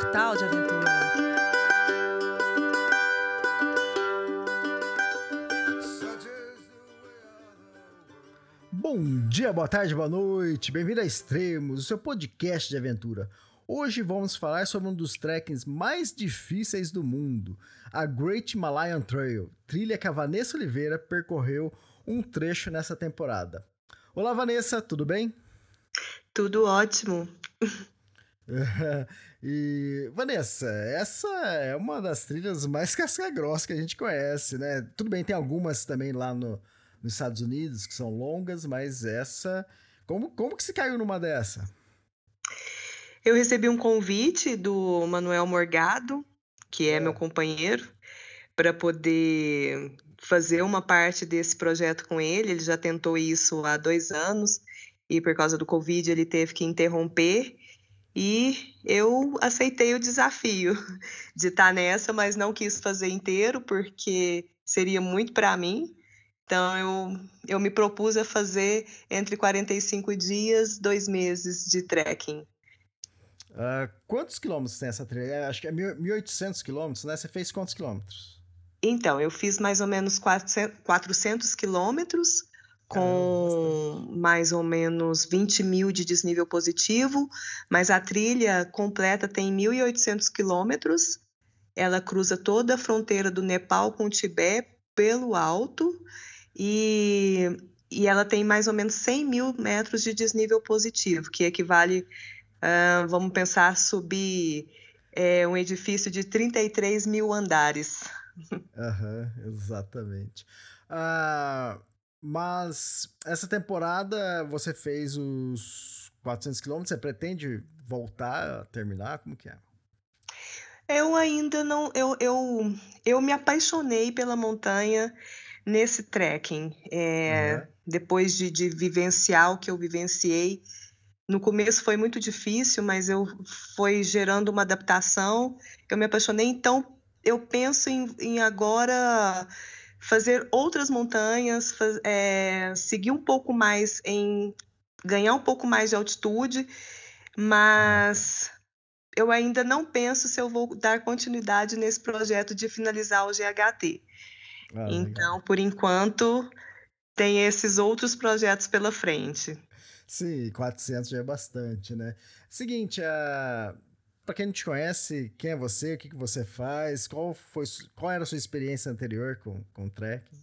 portal de aventura. Bom dia, boa tarde, boa noite. Bem-vindo a Extremos, o seu podcast de aventura. Hoje vamos falar sobre um dos trekkings mais difíceis do mundo, a Great Himalayan Trail, trilha que a Vanessa Oliveira percorreu um trecho nessa temporada. Olá, Vanessa, tudo bem? Tudo ótimo. e, Vanessa, essa é uma das trilhas mais casca-grossa que a gente conhece, né? Tudo bem, tem algumas também lá no, nos Estados Unidos que são longas, mas essa. Como, como que se caiu numa dessa? Eu recebi um convite do Manuel Morgado, que é, é. meu companheiro, para poder fazer uma parte desse projeto com ele. Ele já tentou isso há dois anos e por causa do Covid ele teve que interromper. E eu aceitei o desafio de estar nessa, mas não quis fazer inteiro porque seria muito para mim. Então eu, eu me propus a fazer entre 45 dias, dois meses de trekking. Uh, quantos quilômetros tem essa trilha? É, acho que é 1.800 quilômetros, né? Você fez quantos quilômetros? Então, eu fiz mais ou menos 400 quilômetros, com mais ou menos 20 mil de desnível positivo, mas a trilha completa tem 1.800 quilômetros. Ela cruza toda a fronteira do Nepal com o Tibete pelo alto e, e ela tem mais ou menos 100 mil metros de desnível positivo, que equivale, uh, vamos pensar, subir é, um edifício de 33 mil andares. Exatamente. Uh, mas essa temporada você fez os 400 quilômetros, você pretende voltar a terminar? Como que é? Eu ainda não. Eu, eu, eu me apaixonei pela montanha nesse trekking. É, uhum. Depois de, de vivenciar o que eu vivenciei. No começo foi muito difícil, mas eu foi gerando uma adaptação. Eu me apaixonei, então eu penso em, em agora fazer outras montanhas, faz, é, seguir um pouco mais em ganhar um pouco mais de altitude, mas eu ainda não penso se eu vou dar continuidade nesse projeto de finalizar o GHT. Ah, então, por enquanto, tem esses outros projetos pela frente. Sim, 400 já é bastante, né? Seguinte, a para quem não te conhece, quem é você, o que, que você faz, qual, foi, qual era a sua experiência anterior com, com trekking?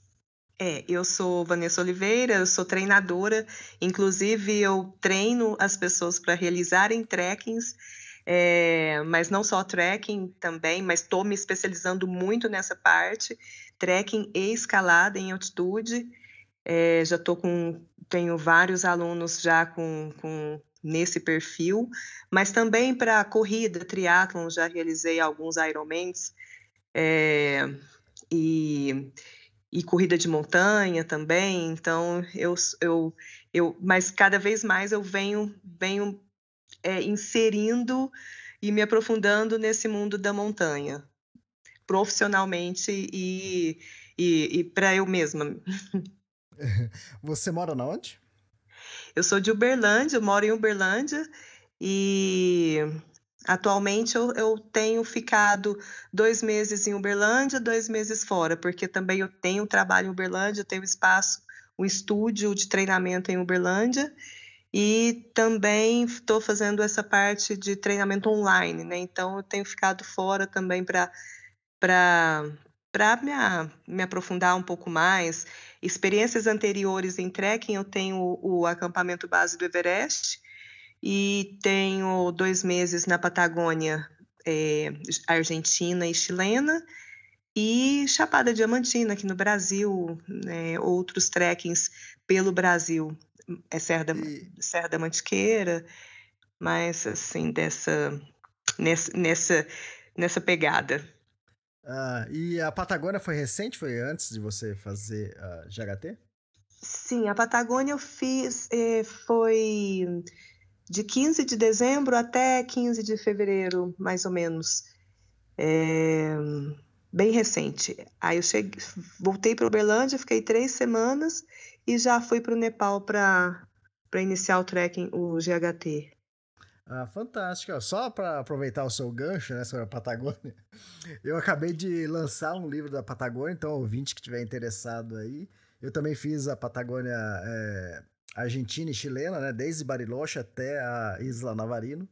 É, eu sou Vanessa Oliveira, eu sou treinadora, inclusive eu treino as pessoas para realizarem trekkings, é, mas não só trekking também, mas estou me especializando muito nessa parte, trekking e escalada em altitude. É, já estou com, tenho vários alunos já com, com nesse perfil, mas também para corrida, triatlon, já realizei alguns Ironmans é, e, e corrida de montanha também, então eu, eu, eu mas cada vez mais eu venho, venho é, inserindo e me aprofundando nesse mundo da montanha, profissionalmente e, e, e para eu mesma. Você mora na onde? Eu sou de Uberlândia, eu moro em Uberlândia e atualmente eu, eu tenho ficado dois meses em Uberlândia, dois meses fora, porque também eu tenho trabalho em Uberlândia, tenho espaço, um estúdio de treinamento em Uberlândia e também estou fazendo essa parte de treinamento online, né? Então eu tenho ficado fora também para para me, me aprofundar um pouco mais. Experiências anteriores em trekking, eu tenho o, o acampamento base do Everest e tenho dois meses na Patagônia, é, Argentina e chilena, e Chapada Diamantina, aqui no Brasil, né, outros trekkings pelo Brasil, é Serra da, e... Serra da Mantiqueira, mas assim, dessa, nessa, nessa, nessa pegada. Ah, e a Patagônia foi recente? Foi antes de você fazer a uh, GHT? Sim, a Patagônia eu fiz, eh, foi de 15 de dezembro até 15 de fevereiro, mais ou menos. É, bem recente. Aí eu cheguei, voltei para Uberlândia, fiquei três semanas e já fui para o Nepal para iniciar o trekking, o GHT. Ah, fantástico. Só para aproveitar o seu gancho né, sobre a Patagônia, eu acabei de lançar um livro da Patagônia, então ouvinte que tiver interessado aí, eu também fiz a Patagônia é, argentina e chilena, né, desde Bariloche até a Isla Navarino.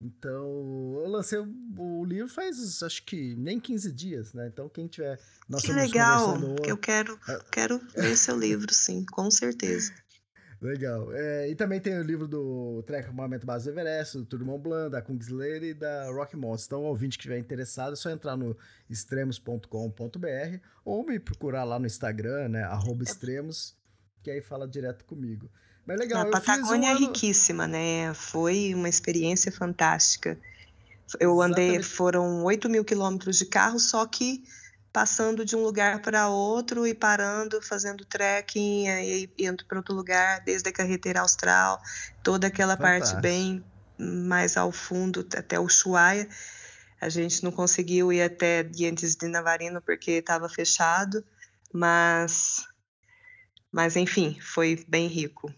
Então, eu lancei o, livro faz, acho que nem 15 dias, né? Então, quem tiver... Nós que legal! Eu quero, ah. quero ler seu livro, sim, com certeza. Legal. É, e também tem o livro do Trek Momento Base do Everest, do Tour Mont Blanc, da Kungsleder e da Rock Mountain. Então, ouvinte que estiver interessado, é só entrar no extremos.com.br ou me procurar lá no Instagram, né? Arroba extremos, que aí fala direto comigo. Mas legal, A Patagônia um é ano... é riquíssima, né? Foi uma experiência fantástica. Eu andei, Exatamente. foram 8 mil quilômetros de carro, só que passando de um lugar para outro e parando, fazendo trekking, e indo para outro lugar, desde a carreteira austral, toda aquela Fantástico. parte bem mais ao fundo, até o Chuaia. A gente não conseguiu ir até Dientes de Navarino porque estava fechado, mas, mas enfim, foi bem rico.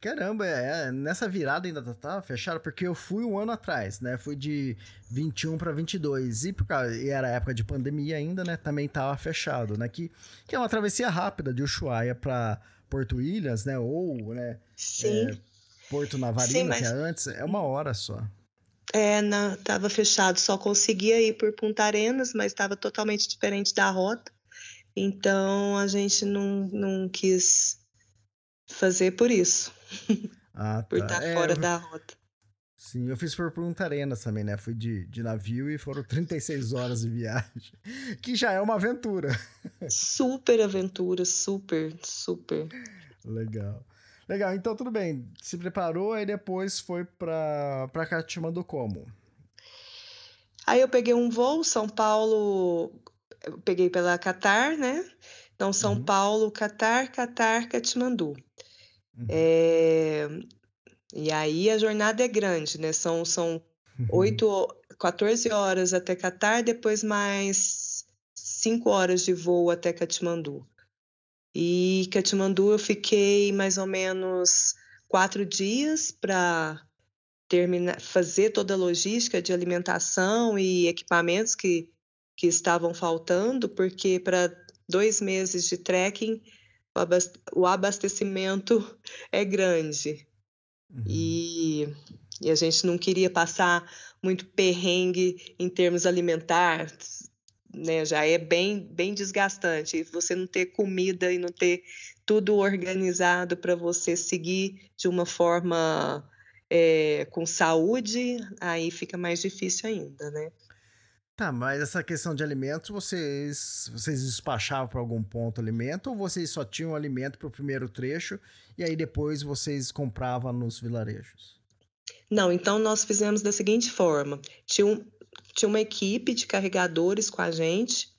Caramba, é, é, nessa virada ainda tá, tá fechado, porque eu fui um ano atrás, né? Fui de 21 para 22 e por causa, e era época de pandemia ainda, né? Também tava fechado, né? Que, que é uma travessia rápida de Ushuaia para Porto Ilhas, né? Ou, né? Sim. É, Porto Navarino, Sim, mas... que é antes, é uma hora só. É, não, tava fechado, só conseguia ir por Punta Arenas, mas estava totalmente diferente da rota. Então a gente não, não quis fazer por isso. Ah, tá. por estar é, fora eu... da rota. Sim, eu fiz por Punta Arenas também, né? Fui de, de navio e foram 36 horas de viagem, que já é uma aventura. Super aventura, super, super. Legal. Legal, então tudo bem. Se preparou, aí depois foi pra, pra Katmandu como? Aí eu peguei um voo, São Paulo, peguei pela Qatar, né? Então, São uhum. Paulo, Qatar, Qatar, Katmandu. Uhum. É, e aí a jornada é grande, né? São, são uhum. 8, 14 horas até Catar, depois mais 5 horas de voo até Katmandu. E Katmandu eu fiquei mais ou menos quatro dias para terminar, fazer toda a logística de alimentação e equipamentos que, que estavam faltando, porque para dois meses de trekking o abastecimento é grande. Uhum. E, e a gente não queria passar muito perrengue em termos alimentares, né? Já é bem, bem desgastante. Você não ter comida e não ter tudo organizado para você seguir de uma forma é, com saúde, aí fica mais difícil ainda, né? Tá, mas essa questão de alimentos, vocês vocês despachavam para algum ponto alimento ou vocês só tinham alimento para o primeiro trecho e aí depois vocês compravam nos vilarejos? Não, então nós fizemos da seguinte forma: tinha, um, tinha uma equipe de carregadores com a gente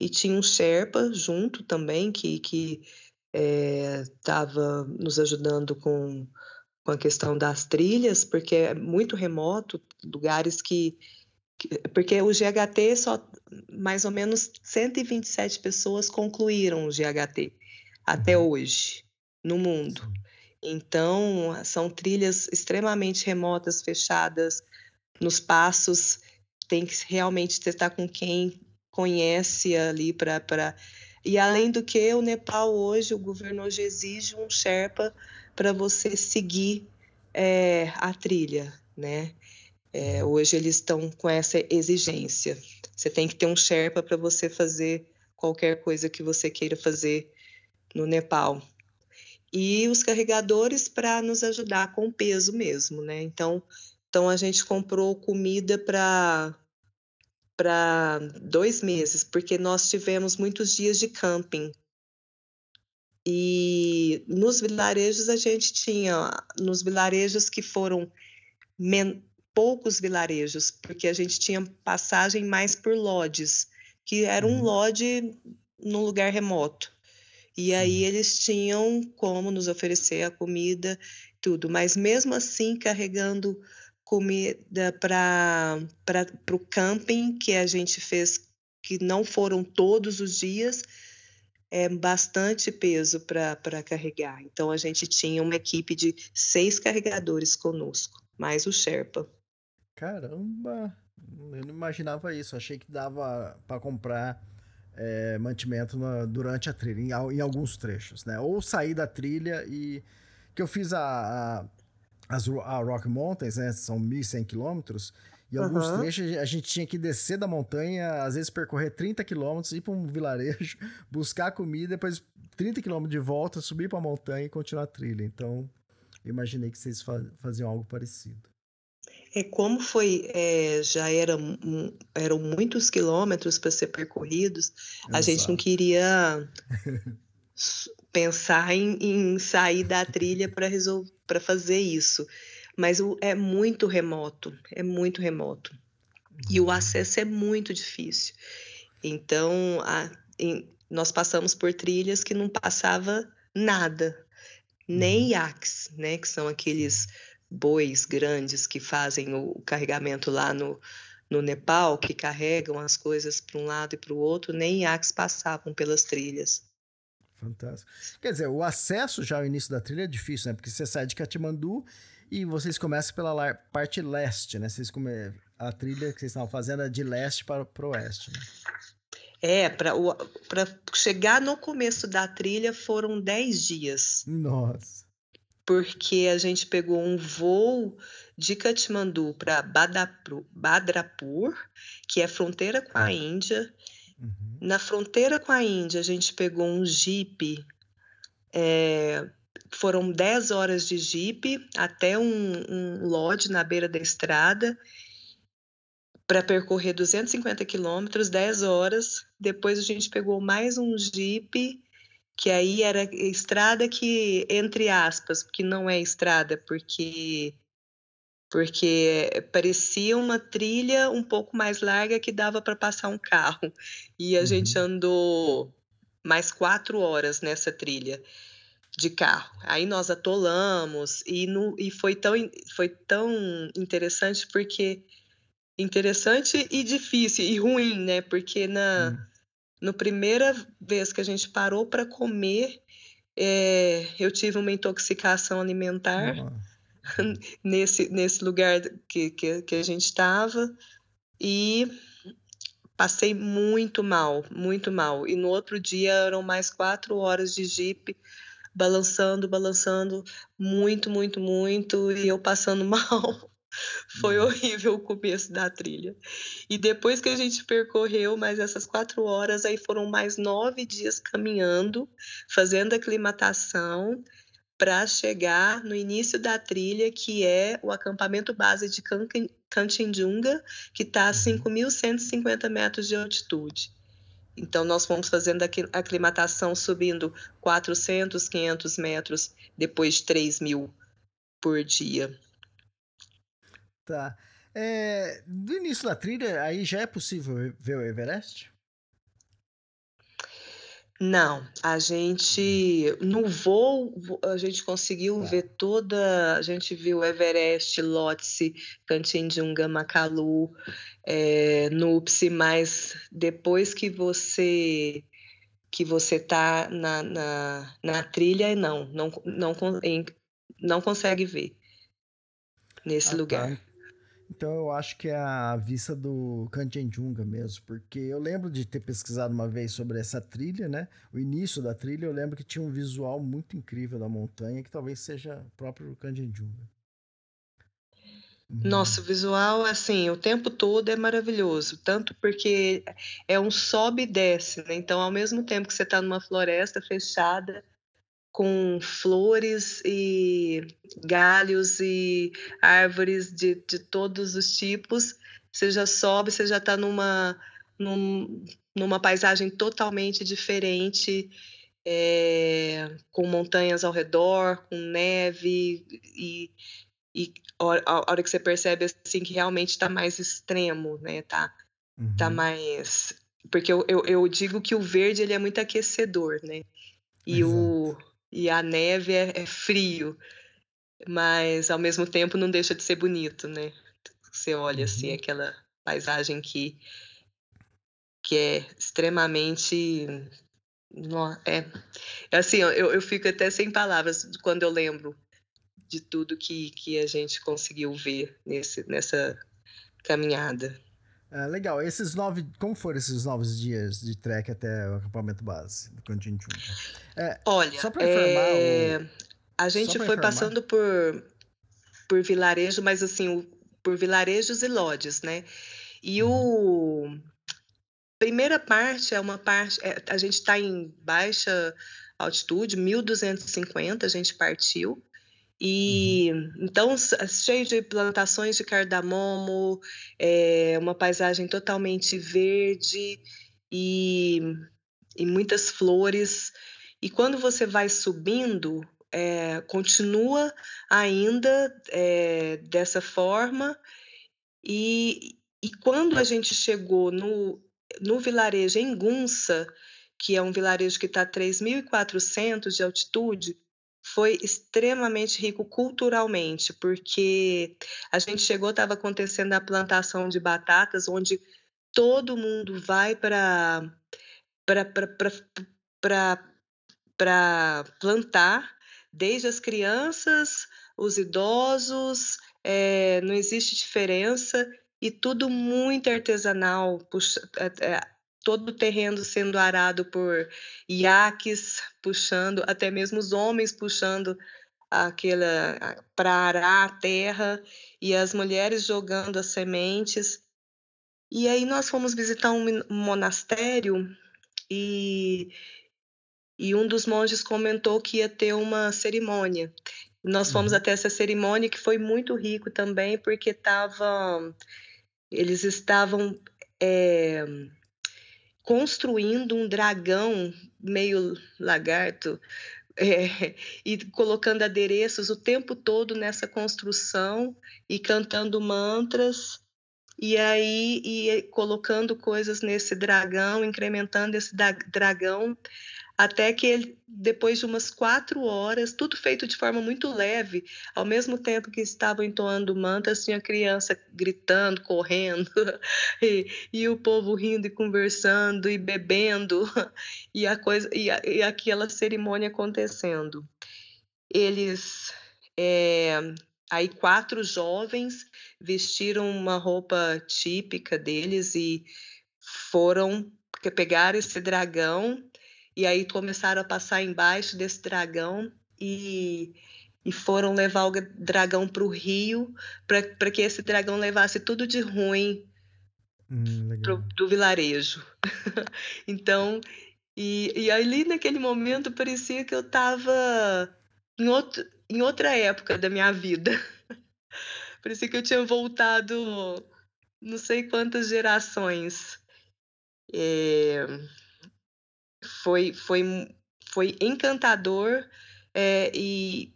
e tinha um Sherpa junto também que que estava é, nos ajudando com, com a questão das trilhas, porque é muito remoto, lugares que porque o GHT só mais ou menos 127 pessoas concluíram o GHT até uhum. hoje no mundo. Então, são trilhas extremamente remotas, fechadas, nos passos, tem que realmente estar com quem conhece ali para. Pra... E além do que, o Nepal hoje, o governo hoje exige um Sherpa para você seguir é, a trilha, né? É, hoje eles estão com essa exigência. Você tem que ter um Sherpa para você fazer qualquer coisa que você queira fazer no Nepal. E os carregadores para nos ajudar com o peso mesmo, né? Então, então a gente comprou comida para para dois meses, porque nós tivemos muitos dias de camping. E nos vilarejos a gente tinha, nos vilarejos que foram poucos vilarejos, porque a gente tinha passagem mais por lodges, que era um uhum. lodge num lugar remoto. E aí eles tinham como nos oferecer a comida, tudo. Mas mesmo assim, carregando comida para o camping que a gente fez, que não foram todos os dias, é bastante peso para carregar. Então a gente tinha uma equipe de seis carregadores conosco. mais o Sherpa. Caramba! Eu não imaginava isso. Achei que dava para comprar é, mantimento na, durante a trilha, em, em, alguns trechos, né? Ou sair da trilha e. Que eu fiz a, a, as, a Rock Mountains, né? São 1.100 quilômetros. E uhum. alguns trechos a gente tinha que descer da montanha, às vezes percorrer 30 quilômetros, ir para um vilarejo, buscar comida, depois 30 quilômetros de volta, subir para a montanha e continuar a trilha. Então, eu imaginei que vocês faziam algo parecido. É como foi, é, já era, eram muitos quilômetros para ser percorridos, Exato. a gente não queria pensar em, em, sair da trilha para resolver, para fazer isso. Mas o, é muito remoto, é muito remoto. E o uhum. acesso é muito difícil. Então, a, em, nós passamos por trilhas que não passava nada, nem uhum. iaques, né, que são aqueles bois grandes que fazem o carregamento lá no, no Nepal, que carregam as coisas para um lado e para o outro, nem iaques passavam pelas trilhas. Fantástico. Quer dizer, o acesso já ao início da trilha é difícil, né? Porque você sai de Katmandu e vocês começam pela parte leste, né? Vocês come... A trilha que vocês estavam fazendo é de leste para o oeste, né? É, para chegar no começo da trilha foram 10 dias. Nossa porque a gente pegou um voo de Katmandu para Badrapur, que é fronteira com a Índia. Uhum. Na fronteira com a Índia, a gente pegou um jeep. É, foram 10 horas de jeep até um, um lodge na beira da estrada para percorrer 250 quilômetros, 10 horas. Depois a gente pegou mais um jeep que aí era estrada que, entre aspas, que não é estrada, porque porque parecia uma trilha um pouco mais larga que dava para passar um carro. E a uhum. gente andou mais quatro horas nessa trilha de carro. Aí nós atolamos e, no, e foi, tão, foi tão interessante porque interessante e difícil e ruim, né? Porque na uhum no primeira vez que a gente parou para comer, é, eu tive uma intoxicação alimentar uhum. nesse, nesse lugar que, que, que a gente estava e passei muito mal, muito mal. E no outro dia eram mais quatro horas de jipe, balançando, balançando, muito, muito, muito, e eu passando mal. Foi horrível o começo da trilha. E depois que a gente percorreu mais essas quatro horas, aí foram mais nove dias caminhando, fazendo aclimatação para chegar no início da trilha, que é o acampamento base de Kanchenjunga, que está a 5.150 uhum. metros de altitude. Então, nós fomos fazendo a aclimatação subindo 400, 500 metros, depois de 3 mil por dia. Tá. É, do início da trilha, aí já é possível ver o Everest? Não, a gente no voo a gente conseguiu tá. ver toda, a gente viu Everest, Lhotse, Kanchenjunga, Makalu, é, Nupsi, mas depois que você que você tá na, na, na trilha, não, não, não, não consegue ver nesse ah, tá. lugar. Tá. Então eu acho que é a vista do Kanchenjunga mesmo, porque eu lembro de ter pesquisado uma vez sobre essa trilha, né? O início da trilha, eu lembro que tinha um visual muito incrível da montanha, que talvez seja próprio Kanchenjunga. Nossa, o visual, assim, o tempo todo é maravilhoso, tanto porque é um sobe e desce, né? Então, ao mesmo tempo que você está numa floresta fechada, com flores e galhos e árvores de, de todos os tipos. Você já sobe, você já está numa, num, numa paisagem totalmente diferente, é, com montanhas ao redor, com neve e, e a hora que você percebe assim que realmente está mais extremo, né? Tá, tá uhum. tá mais porque eu, eu, eu, digo que o verde ele é muito aquecedor, né? E Exato. o e a neve é, é, frio, mas ao mesmo tempo não deixa de ser bonito, né? Você olha assim uhum. aquela paisagem que que é extremamente é, é assim eu, eu fico até sem palavras quando eu lembro de tudo que, que a gente conseguiu ver nesse, nessa caminhada. Ah, legal. Esses nove. Como foram esses novos dias de trek até o acampamento base do Canchinchunga? É, Olha, só para informar. É... O... A gente foi informar. passando por, por vilarejo, mas assim, por vilarejos e lodges, né? E uhum. o primeira parte é uma parte. É, a gente está em baixa altitude, 1250, a gente partiu. E uhum. então cheio de plantações de cardamomo, é, uma paisagem totalmente verde e, e muitas flores. E quando você vai subindo, é, continua ainda é, dessa forma. E, e quando a gente chegou no, no vilarejo em Gunsa, que é um vilarejo que está a 3.400 de altitude, foi extremamente rico culturalmente, porque a gente chegou, estava acontecendo a plantação de batatas, onde todo mundo vai para para plantar, desde as crianças, os idosos, é, não existe diferença e tudo muito artesanal, puxa, é, todo o terreno sendo arado por iaques puxando, até mesmo os homens puxando aquela para arar a terra e as mulheres jogando as sementes. E aí nós fomos visitar um monastério e, e um dos monges comentou que ia ter uma cerimônia. Nós fomos uhum. até essa cerimônia que foi muito rico também, porque tava, eles estavam é, construindo um dragão meio lagarto é, e colocando adereços o tempo todo nessa construção e cantando mantras e aí e colocando coisas nesse dragão, incrementando esse dragão até que ele, depois de umas quatro horas, tudo feito de forma muito leve, ao mesmo tempo que estavam entoando mantas, tinha criança gritando, correndo, e, e, o povo rindo e conversando e bebendo, e, a coisa, e, a, e aquela cerimônia acontecendo. Eles. É, aí, quatro jovens vestiram uma roupa típica deles e foram pegar esse dragão e aí começaram a passar embaixo desse dragão e, e foram levar o dragão para o rio para que esse dragão levasse tudo de ruim hum, pro, do vilarejo. então, e, e ali naquele momento parecia que eu estava em, outro, em outra época da minha vida. parecia que eu tinha voltado não sei quantas gerações. É foi, foi, foi encantador é, e,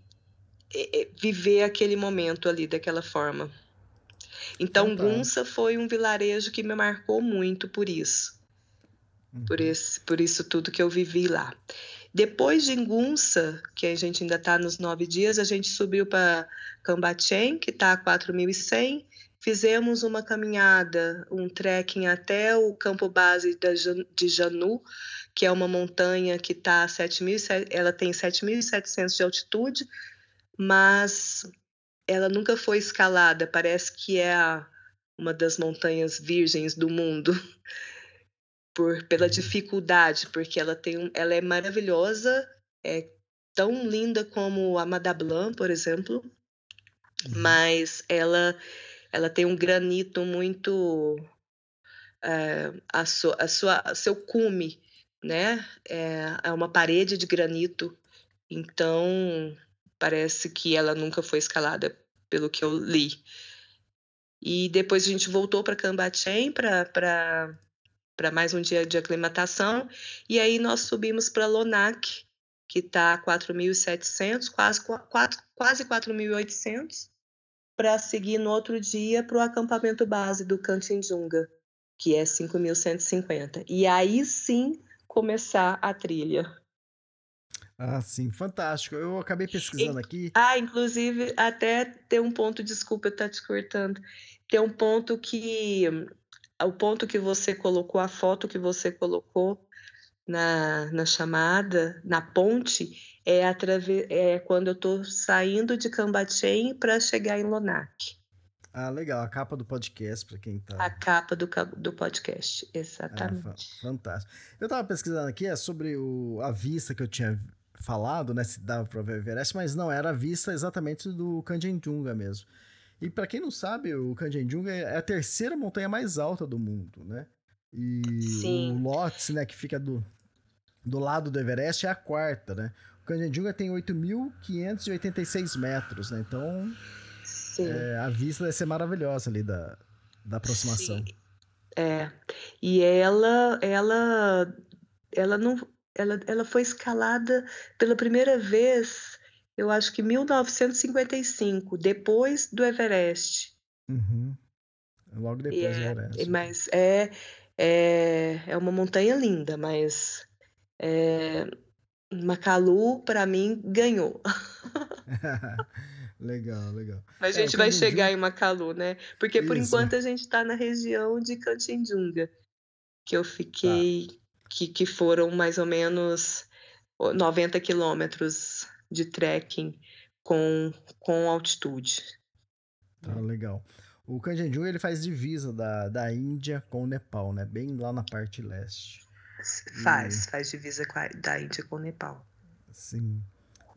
viver aquele momento ali daquela forma. Então, Fantástico. Gunsa foi um vilarejo que me marcou muito por isso. Uhum. Por, esse, por isso tudo que eu vivi lá. Depois de Gunsa, que a gente ainda está nos nove dias, a gente subiu para Cambachen, que está a 4.100. Fizemos uma caminhada, um trekking até o campo base de Janu, que é uma montanha que tá 7 mil, ela tem 7.700 de altitude, mas ela nunca foi escalada. Parece que é a, uma das montanhas virgens do mundo. Por, pela dificuldade, porque ela tem ela é maravilhosa, é tão linda como a Madablan, por exemplo, uhum. mas ela ela tem um granito muito é, a, sua, a sua seu cume né? É, é uma parede de granito, então parece que ela nunca foi escalada, pelo que eu li. E depois a gente voltou para Cambachen para mais um dia de aclimatação, e aí nós subimos para Lonac, que está a 4.700, quase, quase 4.800, para seguir no outro dia para o acampamento base do Canchinjunga, que é 5.150. E aí sim começar a trilha. Ah, sim, fantástico. Eu acabei pesquisando e, aqui. Ah, inclusive, até tem um ponto, desculpa eu estar te cortando. Tem um ponto que. O ponto que você colocou, a foto que você colocou, na, na chamada, na ponte, é, atrave... é quando eu estou saindo de Cambatem para chegar em Lonac. Ah, legal. A capa do podcast, para quem tá. A capa do, do podcast, exatamente. fa- fantástico. Eu tava pesquisando aqui é sobre o, a vista que eu tinha falado, né? Se dava pra ver o Everest, mas não, era a vista exatamente do Kanchenjunga mesmo. E para quem não sabe, o Kanchenjunga é a terceira montanha mais alta do mundo, né? E Sim. o Lhotse, né, que fica do, do lado do Everest, é a quarta, né? O Kanchenjunga tem 8.586 metros, né? Então. É, a vista deve ser maravilhosa ali da, da aproximação. Sim. É. E ela, ela, ela não, ela, ela foi escalada pela primeira vez, eu acho que em 1955, depois do Everest. Uhum. Logo depois E do é, Everest. mas é, é, é uma montanha linda, mas é, Macalu, para mim, ganhou. legal, legal. Mas É, a o gente vai Kanchenjunga- chegar em Macalu, né? Porque por Isso. enquanto a gente está na região de Canchenjunga, que eu fiquei, que, que foram mais ou menos 90 quilômetros de trekking com, com altitude. Tá legal. O Kanchenjunga ele faz divisa da, da Índia com o Nepal, né? Bem lá na parte leste. Faz, faz divisa com a- da Índia com o Nepal. Sim.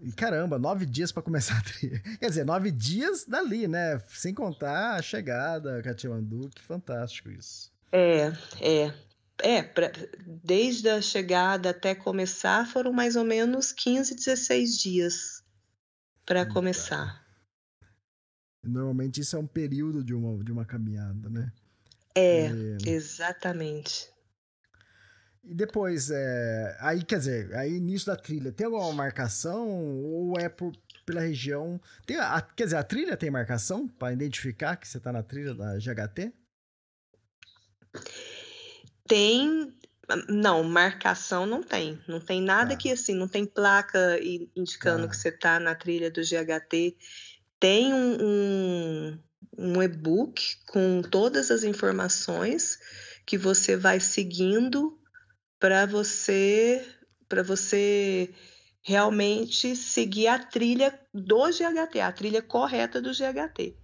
E caramba, nove dias pra começar a trilha. Quer dizer, nove dias dali, né? Sem contar a chegada, Katmandu, que fantástico isso. É, é. É, pra- desde a chegada até começar foram mais ou menos 15, 16 dias para começar. Normalmente isso é um período de uma, de uma caminhada, né? É, E, exatamente. E depois, é, aí quer dizer, aí início da trilha, tem alguma marcação ou é por, pela região? Tem a- quer dizer, a trilha tem marcação para identificar que você tá na trilha da GHT? Tem. Não, marcação não tem. Não tem nada Tá. que assim, não tem placa indicando Tá. que você está na trilha do GHT. Tem um, um, um e-book com todas as informações que você vai seguindo para você para você realmente seguir a trilha do GHT, a trilha correta do GHT.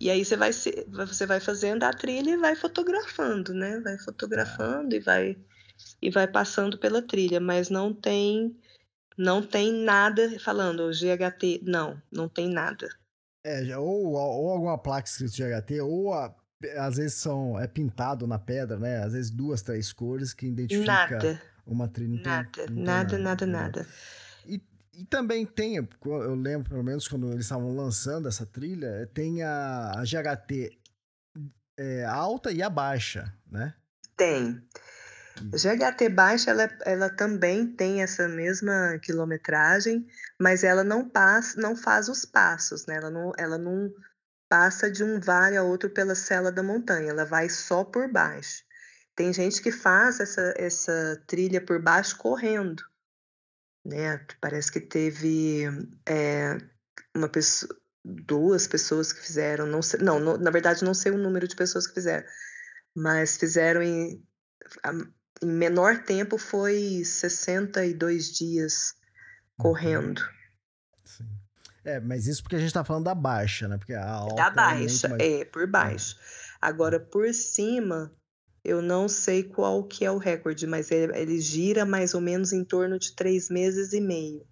E aí você vai, se- você vai fazendo a trilha e vai fotografando, né? Vai fotografando e vai e vai passando pela trilha, mas não tem não tem nada falando GHT, não, não tem nada. É, ou, ou alguma placa escrito GHT, ou a- às vezes são, é pintado na pedra, né? Às vezes duas, três cores que identifica Nada, uma trilha. Nada, nada, nada, legal. nada. E, e também tem, eu lembro pelo menos quando eles estavam lançando essa trilha, tem a, a GHT é, alta e a baixa, né? Tem. Hum. GHT baixa, ela, ela também tem essa mesma quilometragem, mas ela não passa, não faz os passos, né? Ela não, ela não passa de um vale a outro pela cela da montanha, ela vai só por baixo. Tem gente que faz essa, essa trilha por baixo correndo, né? Parece que teve é, uma pessoa, duas pessoas que fizeram, não sei, não, na verdade não sei o número de pessoas que fizeram, mas fizeram em, em menor tempo foi 62 dias correndo. É, mas isso porque a gente tá falando da baixa, né? Porque a alta Da é muito baixa, mais- é, por baixo. Agora, por cima, eu não sei qual que é o recorde, mas ele, ele gira mais ou menos em torno de três meses e meio.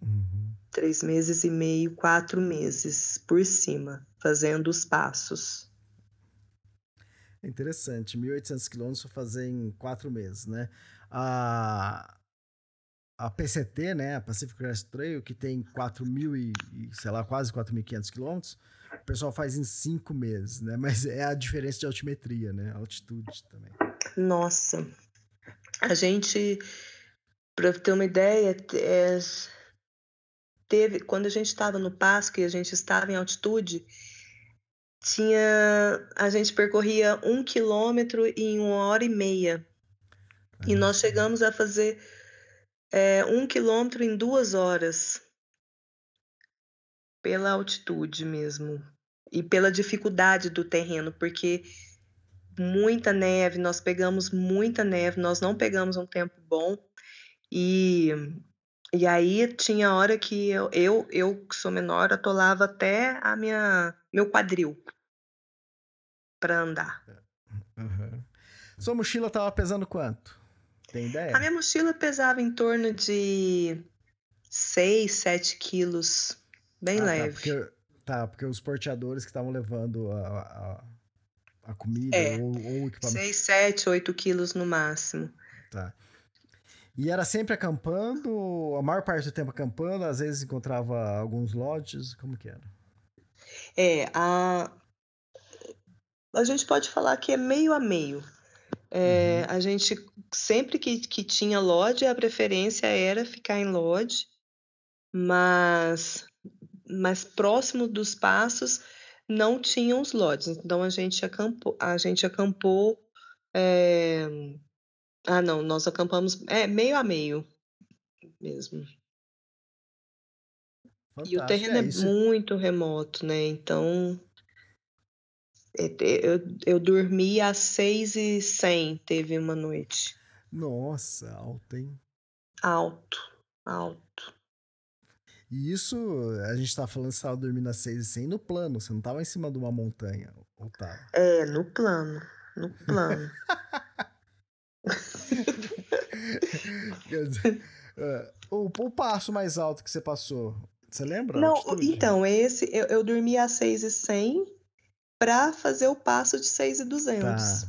Uhum. Três meses e meio, quatro meses por cima, fazendo os passos. É Interessante, 1.800 quilômetros fazer em quatro meses, né? A, a PCT, né, a Pacific Crest Trail, que tem 4.000 e, e, sei lá, quase 4.500 quilômetros, o pessoal faz em cinco meses, né? Mas é a diferença de altimetria, né? Altitude também. Nossa, a gente, para ter uma ideia, é, teve quando a gente estava no Pasco e a gente estava em altitude, tinha a gente percorria um quilômetro em uma hora e meia e nós chegamos a fazer é, um quilômetro em duas horas pela altitude mesmo e pela dificuldade do terreno, porque muita neve, nós pegamos muita neve, nós não pegamos um tempo bom. E, e aí tinha hora que eu, eu, eu que sou menor, atolava até a minha, meu quadril para andar. Uhum. Sua mochila estava pesando quanto? Tem ideia? A minha mochila pesava em torno de 6, 7 quilos, bem ah, tá, leve. Tá porque, tá, porque os porteadores que estavam levando a, a, a comida é, ou, ou o equipamento. 6, 7, 8 quilos no máximo. Tá. E era sempre acampando, a maior parte do tempo acampando, às vezes encontrava alguns lodges, como que era? É, a, a gente pode falar que é meio a meio. É, uhum. A gente, sempre que, que tinha lodge, a preferência era ficar em lodge, mas, mas próximo dos passos não tinham os lodges. Então a gente acampou, a gente acampou é... Ah, não, nós acampamos é meio a meio mesmo. Fantástico. E o terreno é, é muito remoto, né? Então eu, eu dormi às seis e cem, teve uma noite. Nossa, alto, hein? Alto, alto. E isso, a gente tá falando que você tava dormindo às seis e cem no plano, você não tava em cima de uma montanha, ou tava? É, no plano, no plano. Quer dizer, uh, o, o passo mais alto que você passou, você lembra? Não, então, esse, eu, eu dormi às seis e cem para fazer o passo de 6,200. Tá.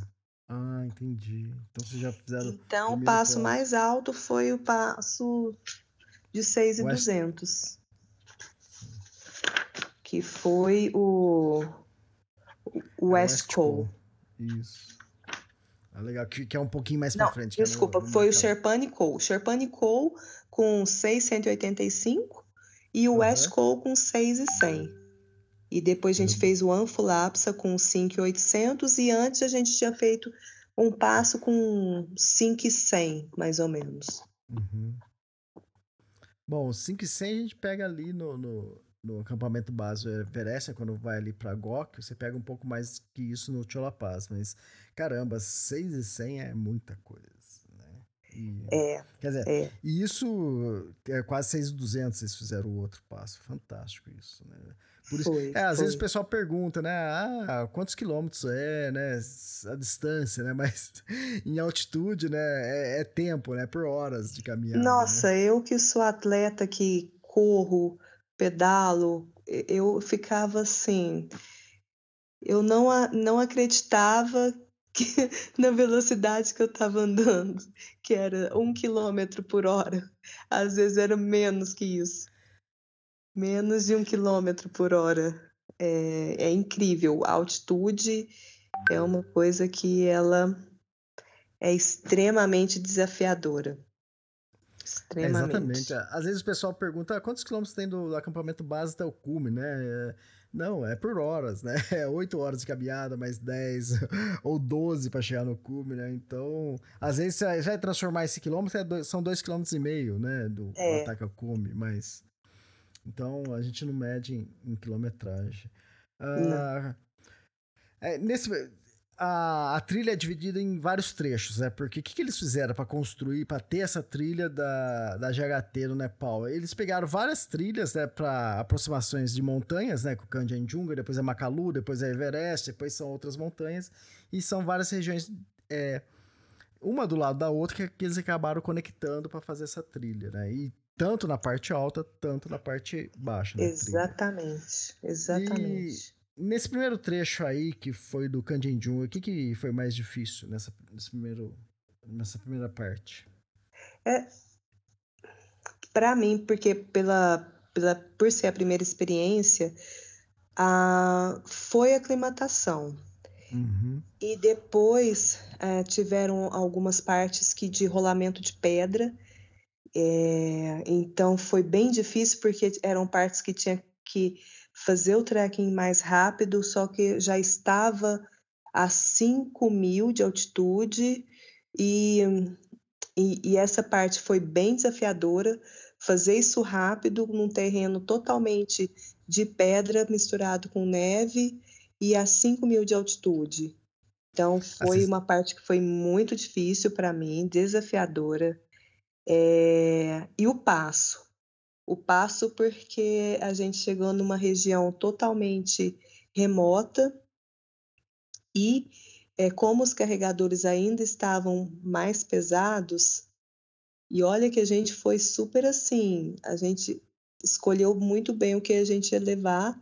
Ah, entendi. Então vocês já fizeram. Então o passo, passo mais alto foi o passo de 6,200. Que foi o, o West, Cole. Isso. Ah, legal, que, que é um pouquinho mais para frente. Desculpa, no, no foi o Sherpani Cole. Sherpani Cole com 685 e o uhum. West Cole com 6,100. E depois a gente fez o Anfulapsa com 5,800 e antes a gente tinha feito um passo com 5,100, mais ou menos. Uhum. Bom, 5,100 a gente pega ali no, no, no acampamento base Everest, né, quando vai ali para Gok, você pega um pouco mais que isso no Cholapaz, mas caramba, 6,100 é muita coisa. Né? E, é. Quer dizer, é. e isso é quase 6,200 vocês fizeram o outro passo. Fantástico isso, né? Por isso, foi, é, às foi. vezes o pessoal pergunta, né? Ah, quantos quilômetros é, né? A distância, né? Mas em altitude, né? É, é tempo, né? Por horas de caminhada. Né? Nossa, né? eu que sou atleta, que corro, pedalo, eu ficava assim. Eu não, não acreditava que, na velocidade que eu estava andando, que era um quilômetro por hora. Às vezes era menos que isso. Menos de um quilômetro por hora. É, é incrível. A altitude é uma coisa que ela é extremamente desafiadora. Extremamente. É, exatamente. Às vezes o pessoal pergunta ah, quantos quilômetros tem do acampamento base até o cume, né? Não, é por horas, né? É 8 horas de caminhada, mais 10 ou 12 para chegar no cume, né? Então, às vezes você vai transformar esse quilômetro, é dois, são 2,5 km, né? Do, é. do ataque ao cume, mas então a gente não mede em, em quilometragem. Uh, é, nesse, a, a, trilha é dividida em vários trechos, né? Porque o que, que eles fizeram para construir, para ter essa trilha da, da GHT no Nepal? Eles pegaram várias trilhas, né, para aproximações de montanhas, né? Com Kanchenjunga, depois é Makalu, depois é Everest, depois são outras montanhas, e são várias regiões. É, uma do lado da outra que, que eles acabaram conectando para fazer essa trilha, né? E tanto na parte alta, tanto na parte baixa. Exatamente, exatamente. E nesse primeiro trecho aí, que foi do Kanjenjun, o que, que foi mais difícil nessa, nesse primeiro, nessa primeira parte? É, para mim, porque pela, pela, por ser a primeira experiência, a, foi a aclimatação. Uhum. E depois é, tiveram algumas partes que de rolamento de pedra é, então foi bem difícil porque eram partes que tinha que fazer o trekking mais rápido, só que já estava a 5 mil de altitude e, e, e, essa parte foi bem desafiadora. Fazer isso rápido num terreno totalmente de pedra misturado com neve e a 5 mil de altitude. Então foi Assist... uma parte que foi muito difícil para mim, desafiadora. É... E o passo. O passo porque a gente chegou numa região totalmente remota e é, como os carregadores ainda estavam mais pesados, e olha que a gente foi super assim, a gente escolheu muito bem o que a gente ia levar,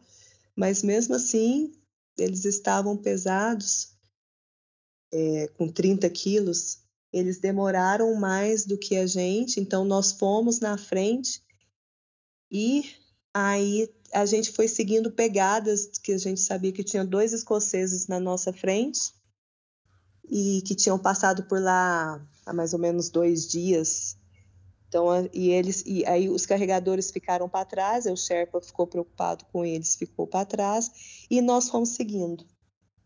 mas mesmo assim eles estavam pesados, é, com 30 quilos, eles demoraram mais do que a gente, então nós fomos na frente e aí a gente foi seguindo pegadas que a gente sabia que tinha dois escoceses na nossa frente e que tinham passado por lá há mais ou menos dois dias. Então, e eles, e aí os carregadores ficaram para trás, o Sherpa ficou preocupado com eles, ficou para trás, e nós fomos seguindo.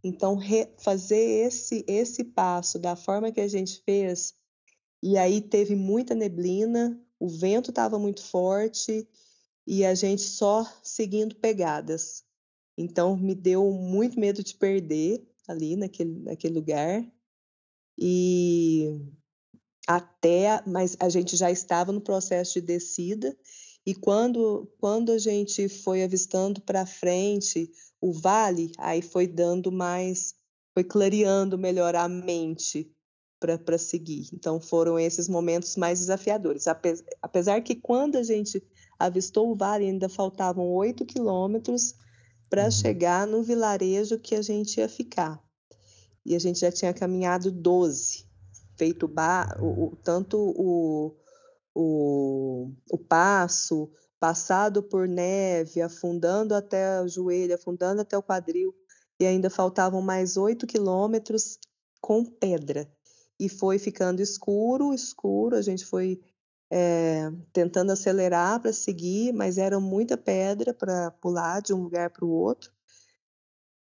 Então, fazer esse, esse passo da forma que a gente fez, e aí teve muita neblina, o vento estava muito forte, e a gente só seguindo pegadas. Então, me deu muito medo de perder, ali naquele, naquele lugar. E até, mas a gente já estava no processo de descida e quando quando a gente foi avistando para frente o vale, aí foi dando mais, foi clareando melhor a mente para seguir. Então foram esses momentos mais desafiadores. Apesar que quando a gente avistou o vale ainda faltavam oito quilômetros para uhum. chegar no vilarejo que a gente ia ficar e a gente já tinha caminhado 12, feito ba o, o, tanto o, o, o passo, passado por neve, afundando até o joelho, afundando até o quadril, e ainda faltavam mais 8 quilômetros com pedra. E foi ficando escuro, escuro, a gente foi é, tentando acelerar para seguir, mas era muita pedra para pular de um lugar para o outro.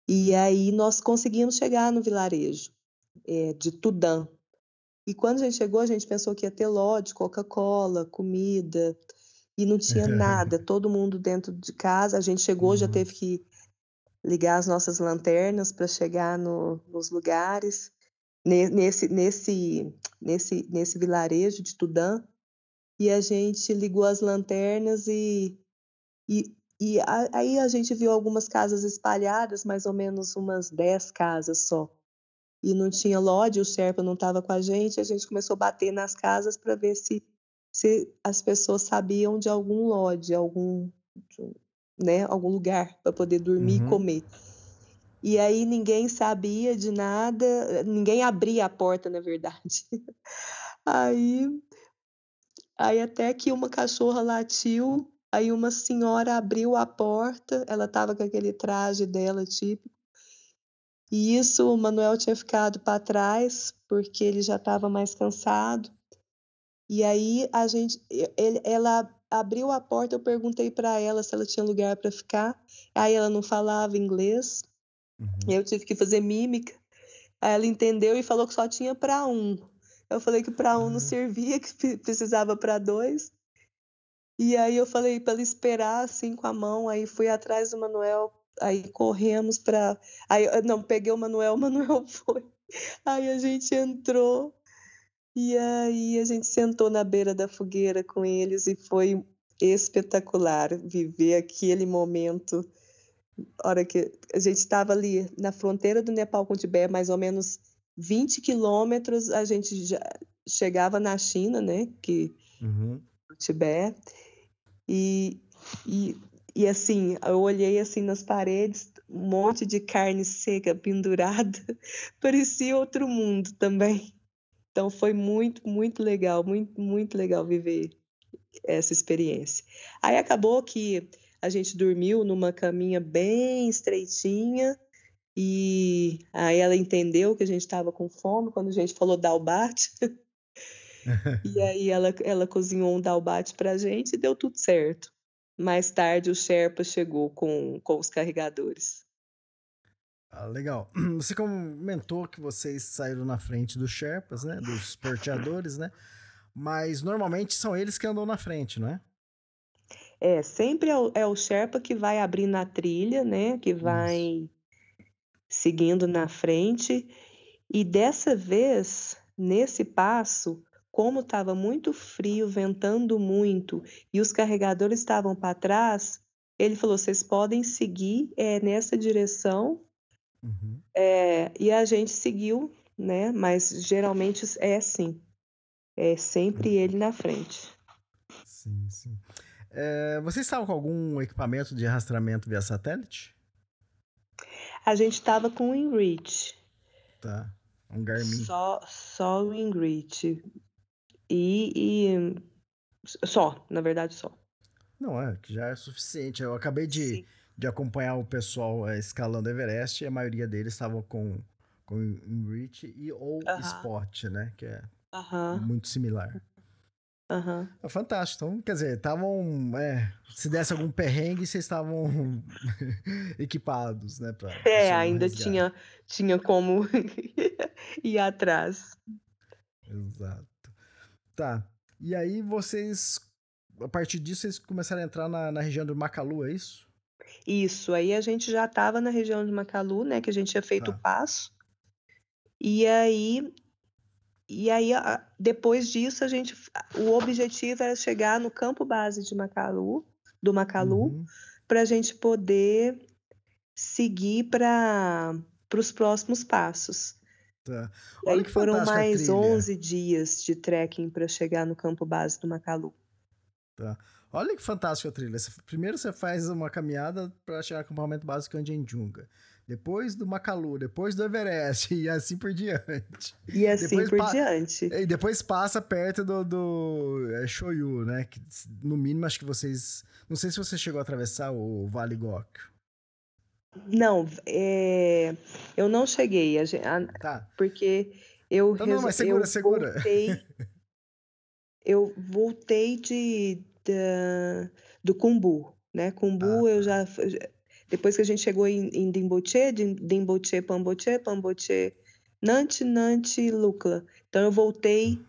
E aí nós conseguimos chegar no vilarejo é, de Tudã. E quando a gente chegou, a gente pensou que ia ter lote, Coca-Cola, comida, e não tinha nada, todo mundo dentro de casa. A gente chegou, uhum. já teve que ligar as nossas lanternas para chegar no, nos lugares. Nesse, nesse, nesse, nesse vilarejo de Tudã, e a gente ligou as lanternas e, e e a, aí a gente viu algumas casas espalhadas, mais ou menos umas 10 casas só. E não tinha lodge, o Sherpa não estava com a gente, a gente começou a bater nas casas para ver se, se as pessoas sabiam de algum lodge, algum, né, algum lugar para poder dormir uhum. e comer. E aí ninguém sabia de nada, ninguém abria a porta, na verdade. Aí, aí até que uma cachorra latiu Aí uma senhora abriu a porta, ela estava com aquele traje dela típico. E isso o Manuel tinha ficado para trás, porque ele já estava mais cansado. E aí a gente, ele, ela abriu a porta, eu perguntei para ela se ela tinha lugar para ficar. Aí ela não falava inglês. Uhum. Eu tive que fazer mímica. Aí ela entendeu e falou que só tinha para um. Eu falei que para um uhum. não servia, que precisava para dois. E aí eu falei para ela esperar assim com a mão, aí fui atrás do Manuel, aí corremos para, aí não peguei o Manuel, o Manuel foi. Aí a gente entrou e aí a gente sentou na beira da fogueira com eles e foi espetacular viver aquele momento. hora que a gente estava ali na fronteira do Nepal com o Tibete, mais ou menos 20 quilômetros, a gente já chegava na China, né? Que uhum. o Tibete. E, e, e assim, eu olhei assim nas paredes, um monte de carne seca pendurada, parecia outro mundo também. Então foi muito, muito legal, muito, muito legal viver essa experiência. Aí acabou que a gente dormiu numa caminha bem estreitinha e aí ela entendeu que a gente estava com fome quando a gente falou dalbate. e aí ela, ela cozinhou um dalbate pra gente e deu tudo certo. Mais tarde o Sherpa chegou com, com os carregadores. Ah, legal. Você comentou que vocês saíram na frente dos Sherpas, né? Dos porteadores, né? Mas normalmente são eles que andam na frente, não é? É, sempre é o, é o Sherpa que vai abrir na trilha, né? Que vai Isso. seguindo na frente. E dessa vez, nesse passo, como estava muito frio, ventando muito e os carregadores estavam para trás, ele falou: vocês podem seguir é, nessa direção. Uhum. É, e a gente seguiu, né? Mas geralmente é assim. É sempre uhum. ele na frente. Sim, sim. É, vocês estavam com algum equipamento de rastreamento via satélite? A gente estava com o InReach. Tá. Um Garmin. Só, só o InReach. E, e só, na verdade, só. Não, é, que já é suficiente. Eu acabei de, de acompanhar o pessoal é, escalando Everest e a maioria deles estavam com, com InReach e ou uh -huh. Spot, né? Que é uh -huh. muito similar. Uhum. É fantástico. Então, quer dizer, estavam. É, se desse algum perrengue, vocês estavam equipados, né? Pra, é, ainda tinha, tinha como ir atrás. Exato. Tá. E aí vocês. A partir disso, vocês começaram a entrar na, na região do Macalu, é isso? Isso. Aí a gente já estava na região de Macalu, né? Que a gente tinha feito tá. o passo. E aí e aí, depois disso, a gente, o objetivo era chegar no campo base de Macalu, do Macalu, uhum. para a gente poder seguir para os próximos passos. Tá. Olha aí foram mais 11 dias de trekking para chegar no campo base do Macalu. Tá. Olha que fantástico a trilha. Primeiro você faz uma caminhada para chegar no acampamento básico de Anjunga depois do Macalu, depois do Everest e assim por diante. E assim depois por diante. E depois passa perto do, do é, Shoyu, né? Que, no mínimo, acho que vocês. Não sei se você chegou a atravessar o Vale Gok. Não, é... eu não cheguei. A. Tá. Porque eu. Não, não, mas segura, eu segura. Voltei... eu voltei de, de, do Kumbu, né? Kumbu ah, eu tá. já depois que a gente chegou em, em Dimboche, Dimboche, Pamboche, Pamboche, Nante, Nante, Lucla. Então eu voltei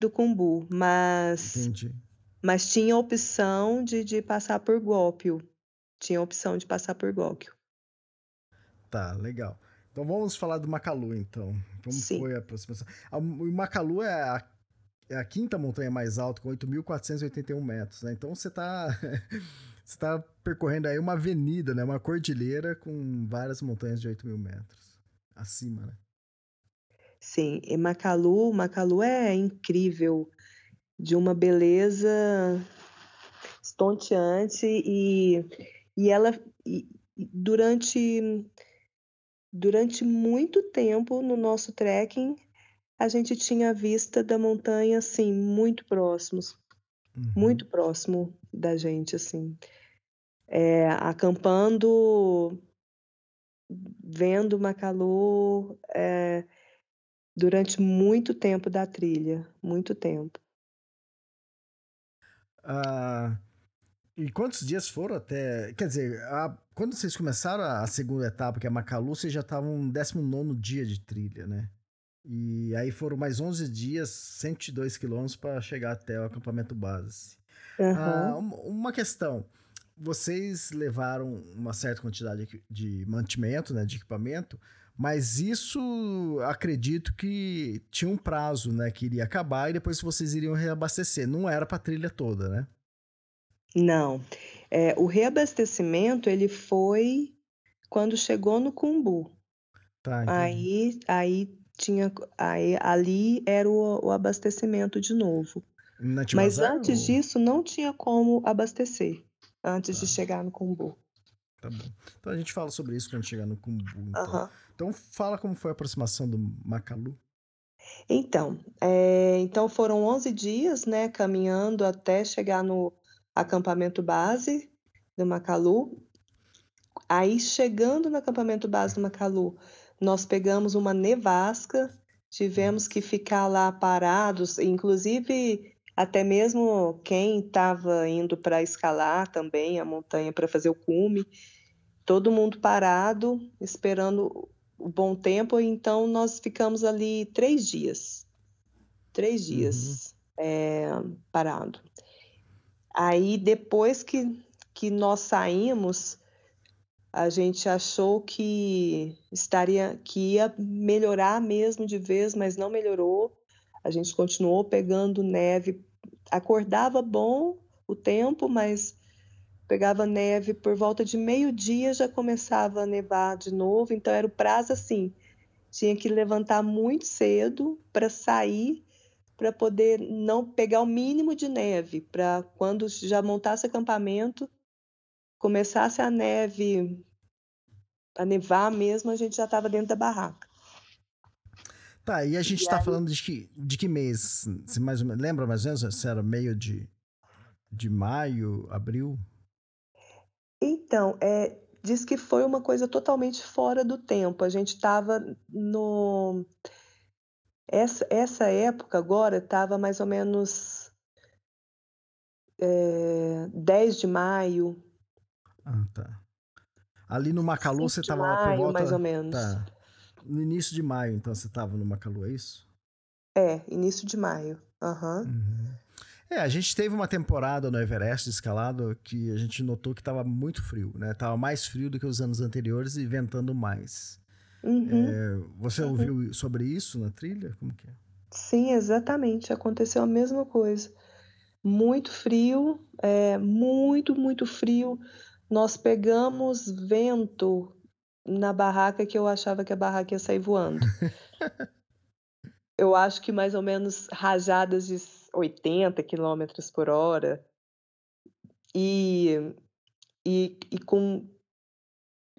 do Cumbu, mas Entendi. mas tinha opção de, de passar por Gópio. Tinha opção de passar por Gópio. Tá, legal. Então vamos falar do Macalu, então. Como Sim. foi a aproximação? O Macalu é a, é a quinta montanha mais alta, com 8.481 metros, né? Então você tá Você está percorrendo aí uma avenida, né? Uma cordilheira com várias montanhas de 8 mil metros acima, né? Sim, e Macalu, Macalu é incrível, de uma beleza estonteante e, e ela e, durante durante muito tempo no nosso trekking a gente tinha a vista da montanha assim muito próximos, uhum. muito próximo da gente, assim. É, acampando, vendo Macalu é, durante muito tempo da trilha, muito tempo. Ah, e quantos dias foram até. Quer dizer, a, quando vocês começaram a, segunda etapa, que é Macalu, vocês já estavam no 19 dia de trilha, né? E aí foram mais 11 dias, 102 quilômetros para chegar até o acampamento base. Uhum. Ah, uma questão. Vocês levaram uma certa quantidade de mantimento, né, de equipamento, mas isso acredito que tinha um prazo, né, que iria acabar e depois vocês iriam reabastecer. Não era para a trilha toda, né? Não. É, o reabastecimento ele foi quando chegou no Cumbu. Tá, aí, aí tinha, aí, ali era o, o abastecimento de novo. Mas antes ou... disso, não tinha como abastecer, antes tá. de chegar no Kumbu. Tá bom. Então a gente fala sobre isso quando chegar no Kumbu. Então, então fala como foi a aproximação do Macalu. Então, é, então foram 11 dias, né, caminhando até chegar no acampamento base do Macalu. Aí, chegando no acampamento base do Macalu, nós pegamos uma nevasca, tivemos que ficar lá parados, inclusive até mesmo quem estava indo para escalar também a montanha para fazer o cume, todo mundo parado, esperando o bom tempo. Então, nós ficamos ali três dias. Três dias uhum. é, parado. Aí, depois que, que nós saímos, a gente achou que estaria que ia melhorar mesmo de vez, mas não melhorou. A gente continuou pegando neve, acordava bom o tempo, mas pegava neve por volta de meio-dia já começava a nevar de novo, então era o prazo assim, tinha que levantar muito cedo para sair para poder não pegar o mínimo de neve, para quando já montasse acampamento, começasse a neve, a nevar mesmo, a gente já estava dentro da barraca. Tá, e a gente está falando de que, de que mês? Você mais ou menos, lembra mais ou menos se era meio de, de maio, abril? Então, é, diz que foi uma coisa totalmente fora do tempo. A gente estava no essa, essa época agora estava mais ou menos é, 10 de maio. Ah, tá. Ali no Macalu você estava lá por volta... mais ou menos. Tá. No início de maio, então, você estava no Macalu, é isso? É, início de maio. Uhum. uhum. É, a gente teve uma temporada no Everest escalado que a gente notou que estava muito frio, né? Tava mais frio do que os anos anteriores e ventando mais. Uhum. É, você uhum. ouviu sobre isso na trilha? Como que é? Sim, exatamente. Aconteceu a mesma coisa. Muito frio, é, muito, muito frio. Nós pegamos vento na barraca que eu achava que a barraca ia sair voando. eu acho que mais ou menos rajadas de 80 km por hora. E, e, e com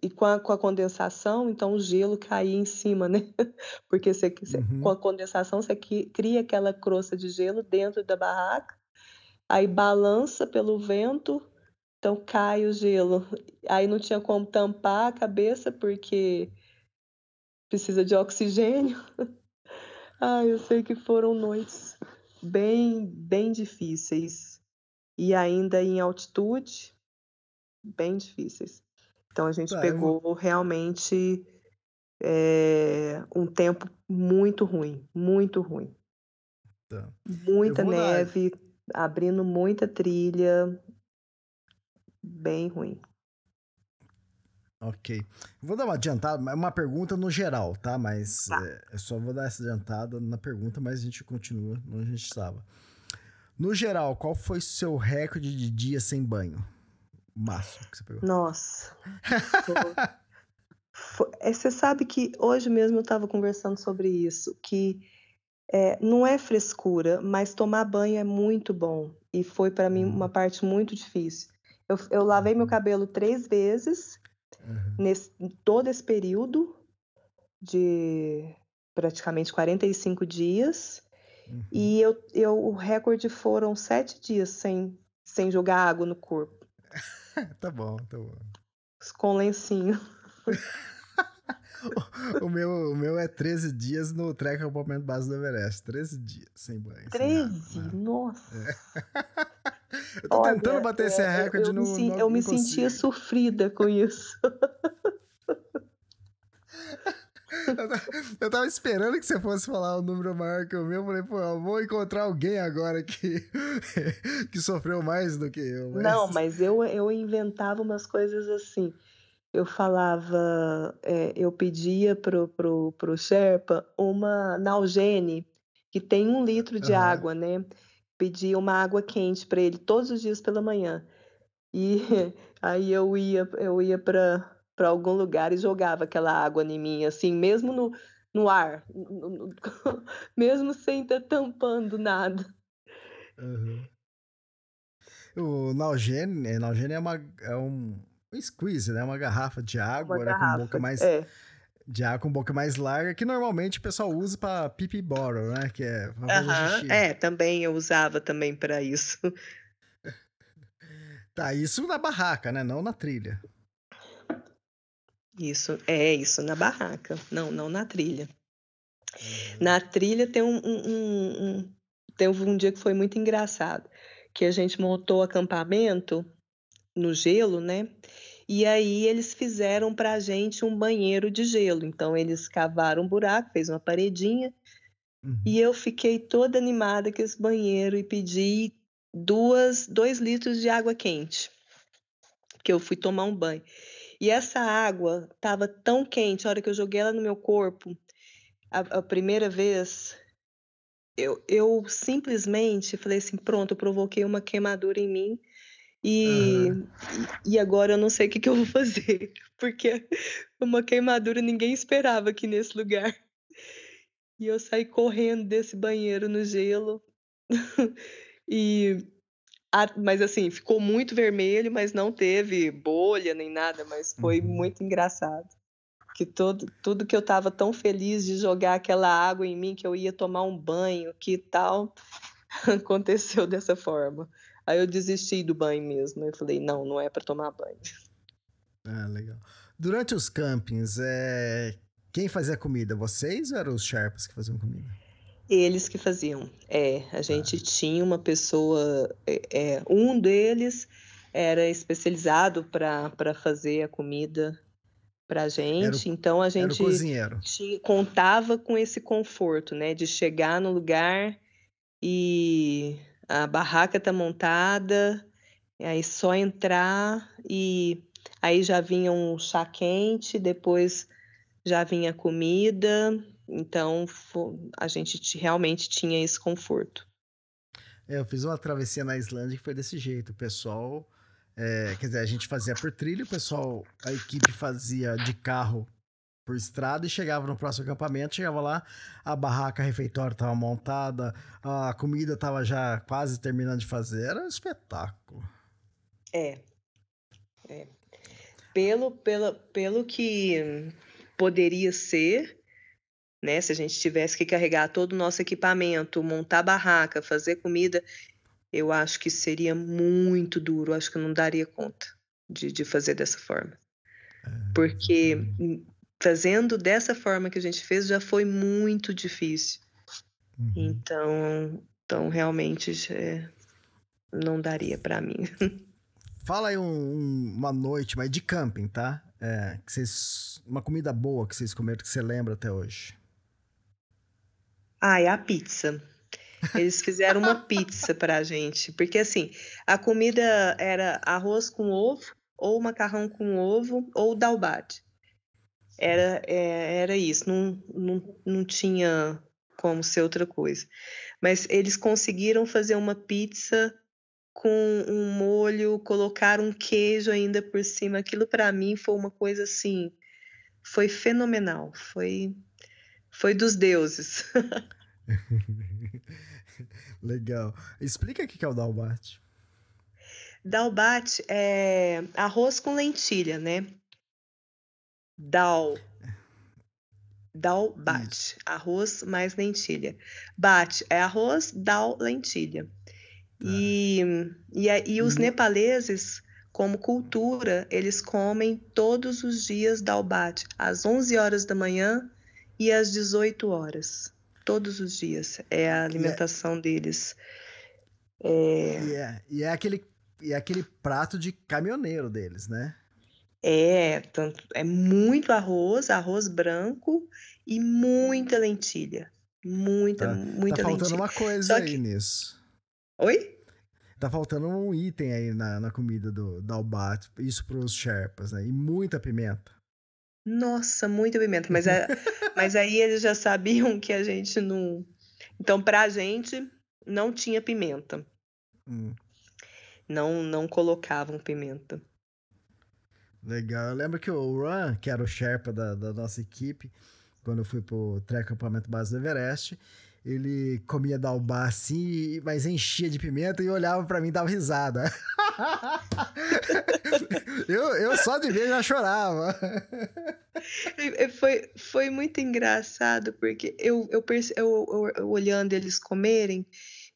e com a, com a, condensação, então o gelo caía em cima, né? Porque você, uhum. com a condensação você cria aquela crosta de gelo dentro da barraca, aí balança pelo vento, então cai o gelo. Aí não tinha como tampar a cabeça porque precisa de oxigênio. ah, eu sei que foram noites bem, bem difíceis. E ainda em altitude, bem difíceis. Então a gente tá, pegou eu... realmente é, um tempo muito ruim, muito ruim. Tá. Muita neve, abrindo muita trilha, bem ruim. Ok. Vou dar uma adiantada, uma pergunta no geral, tá? Mas tá. É, eu só vou dar essa adiantada na pergunta, mas a gente continua onde a gente estava. No geral, qual foi seu recorde de dia sem banho? Máximo que você pegou? Nossa. É, você sabe que hoje mesmo eu estava conversando sobre isso, que é, não é frescura, mas tomar banho é muito bom. E foi para mim uma uhum. parte muito difícil. Eu, eu lavei meu cabelo três vezes uhum. nesse, todo esse período de praticamente 45 dias. Uhum. E eu, eu, o recorde foram sete dias sem, sem jogar água no corpo. tá bom, tá bom. Com lencinho. o, meu, o meu é 13 dias no trek acampamento base do Everest. 13 dias sem banho. 13? Sem né? Nossa. É. Eu tô Olha, tentando bater é, esse recorde eu, eu no. Me, eu me sentia sofrida com isso. Eu tava esperando que você fosse falar um número maior que o meu. Eu falei, pô, eu vou encontrar alguém agora que, que sofreu mais do que eu. Mas... Não, mas eu, eu inventava umas coisas assim. Eu falava, é, eu pedia pro, pro, pro Sherpa uma Nalgene, que tem um litro de uhum. água, né? Pedia uma água quente para ele todos os dias pela manhã. E aí eu ia, eu ia para para algum lugar e jogava aquela água em mim, assim, mesmo no, no ar, no, no, mesmo sem estar tampando nada. Uhum. O Nalgene, é, Nalgene é, uma, é um, um squeeze, né? Uma garrafa de água, uma né? Garrafa, com boca mais... É. De água com boca mais larga, que normalmente o pessoal usa para pipi bottle, né? Que é, uhum. é, também eu usava também para isso. Tá, isso na barraca, né? Não na trilha. Isso, é isso, na barraca, não, não na trilha. Uhum. Na trilha tem um, um, um, tem um dia que foi muito engraçado, que a gente montou acampamento no gelo, né? E aí eles fizeram para a gente um banheiro de gelo. Então eles cavaram um buraco, fez uma paredinha, uhum. e eu fiquei toda animada com esse banheiro e pedi duas, dois litros de água quente, que eu fui tomar um banho. E essa água estava tão quente, a hora que eu joguei ela no meu corpo, a, a primeira vez, eu, eu simplesmente falei assim: pronto, eu provoquei uma queimadura em mim. E, uhum. e agora eu não sei o que, que eu vou fazer, porque uma queimadura ninguém esperava aqui nesse lugar. E eu saí correndo desse banheiro no gelo. e mas assim, ficou muito vermelho, mas não teve bolha nem nada, mas foi uhum. muito engraçado. Que todo, tudo que eu estava tão feliz de jogar aquela água em mim, que eu ia tomar um banho, que tal, aconteceu dessa forma. Aí eu desisti do banho mesmo. Eu falei, não, não é para tomar banho. Ah, legal. Durante os campings, é... quem fazia comida? Vocês ou eram os Sherpas que faziam comida? Eles que faziam. É, a gente ah. tinha uma pessoa, é, é, um deles era especializado para fazer a comida para a gente, o, então a gente tinha, contava com esse conforto, né, de chegar no lugar e a barraca tá montada, aí só entrar e aí já vinha um chá quente, depois já vinha comida, então, a gente realmente tinha esse conforto. É, eu fiz uma travessia na Islândia que foi desse jeito. O pessoal, é, quer dizer, a gente fazia por trilho, o pessoal, a equipe fazia de carro por estrada e chegava no próximo acampamento, chegava lá, a barraca a refeitório estava montada, a comida estava já quase terminando de fazer, era um espetáculo. É. é. Pelo, pelo, pelo que poderia ser, né? Se a gente tivesse que carregar todo o nosso equipamento, montar barraca, fazer comida, eu acho que seria muito duro. Acho que eu não daria conta de, de fazer dessa forma. É, Porque fazendo dessa forma que a gente fez já foi muito difícil. Uhum. Então, então realmente é, não daria para mim. Fala aí um, uma noite, mas de camping, tá? É, que vocês, uma comida boa que vocês comeram que você lembra até hoje. Ah, é a pizza. Eles fizeram uma pizza pra gente. Porque, assim, a comida era arroz com ovo, ou macarrão com ovo, ou dalbate. Era, é, era isso. Não, não, não tinha como ser outra coisa. Mas eles conseguiram fazer uma pizza com um molho, colocar um queijo ainda por cima. Aquilo para mim foi uma coisa assim, foi fenomenal. Foi foi dos deuses. Legal. Explica o que é o dalbate. Dalbate é arroz com lentilha, né? Dal. Dalbate. Arroz mais lentilha. Bate é arroz, dal, lentilha. Tá. E, e, e os nepaleses, como cultura, eles comem todos os dias dalbate, às 11 horas da manhã e às 18 horas. Todos os dias. É a é alimentação é, deles. É... E, é, e, é aquele, e é aquele prato de caminhoneiro deles, né? É, tanto, é muito arroz, arroz branco e muita lentilha. Muita, tá, muita tá faltando lentilha. uma coisa aí nisso. Oi? Tá faltando um item aí na, na comida do Dalbat, isso pros Sherpas, né? E muita pimenta. Nossa, muita pimenta. Mas, é, mas aí eles já sabiam que a gente não. Então, pra gente, não tinha pimenta. Hum. Não, não colocavam pimenta. Legal. Eu lembro que o Ran, que era o Sherpa da, da nossa equipe, quando eu fui pro pré-acampamento base do Everest, ele comia dalba assim, mas enchia de pimenta e olhava para mim e dava risada. eu, eu só de ver já chorava. Foi, foi muito engraçado, porque eu, eu, eu, eu, eu olhando eles comerem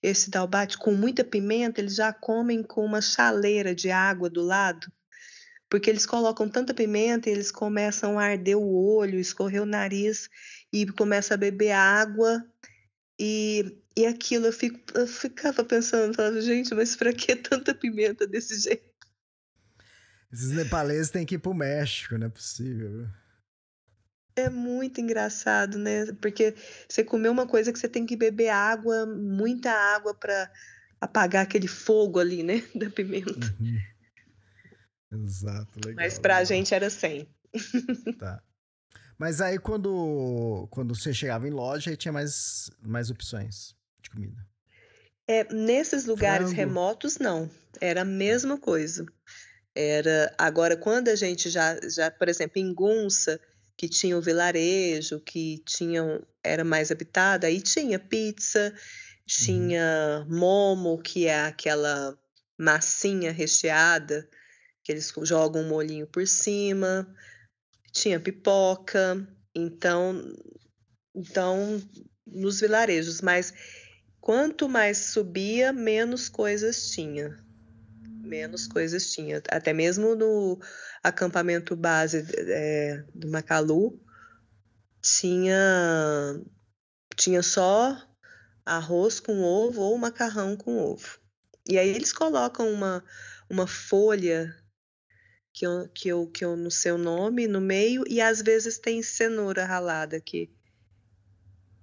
esse dalbate com muita pimenta, eles já comem com uma chaleira de água do lado. Porque eles colocam tanta pimenta eles começam a arder o olho, escorrer o nariz e começa a beber água e, e aquilo eu, fico, eu ficava pensando, falava, gente, mas pra que tanta pimenta desse jeito? Esses nepaleses têm que ir pro México, não é possível. É muito engraçado, né? Porque você comeu uma coisa que você tem que beber água, muita água para apagar aquele fogo ali, né? Da pimenta. Uhum. Exato, legal. Mas pra legal. gente era 100. Tá. Mas aí quando, quando você chegava em loja, aí tinha mais, mais opções de comida. É, nesses lugares Frango. remotos, não. Era a mesma coisa. Era agora quando a gente já, já, por exemplo, em Gunça, que tinha o vilarejo, que tinha, era mais habitada, aí tinha pizza, tinha momo, que é aquela massinha recheada, que eles jogam um molhinho por cima, tinha pipoca, então, então nos vilarejos, mas quanto mais subia, menos coisas tinha. Menos coisas tinha. Até mesmo no acampamento base é, do Macalu, tinha, tinha só arroz com ovo ou macarrão com ovo. E aí eles colocam uma, uma folha que eu, que, eu, que eu não sei o nome no meio, e às vezes tem cenoura ralada que,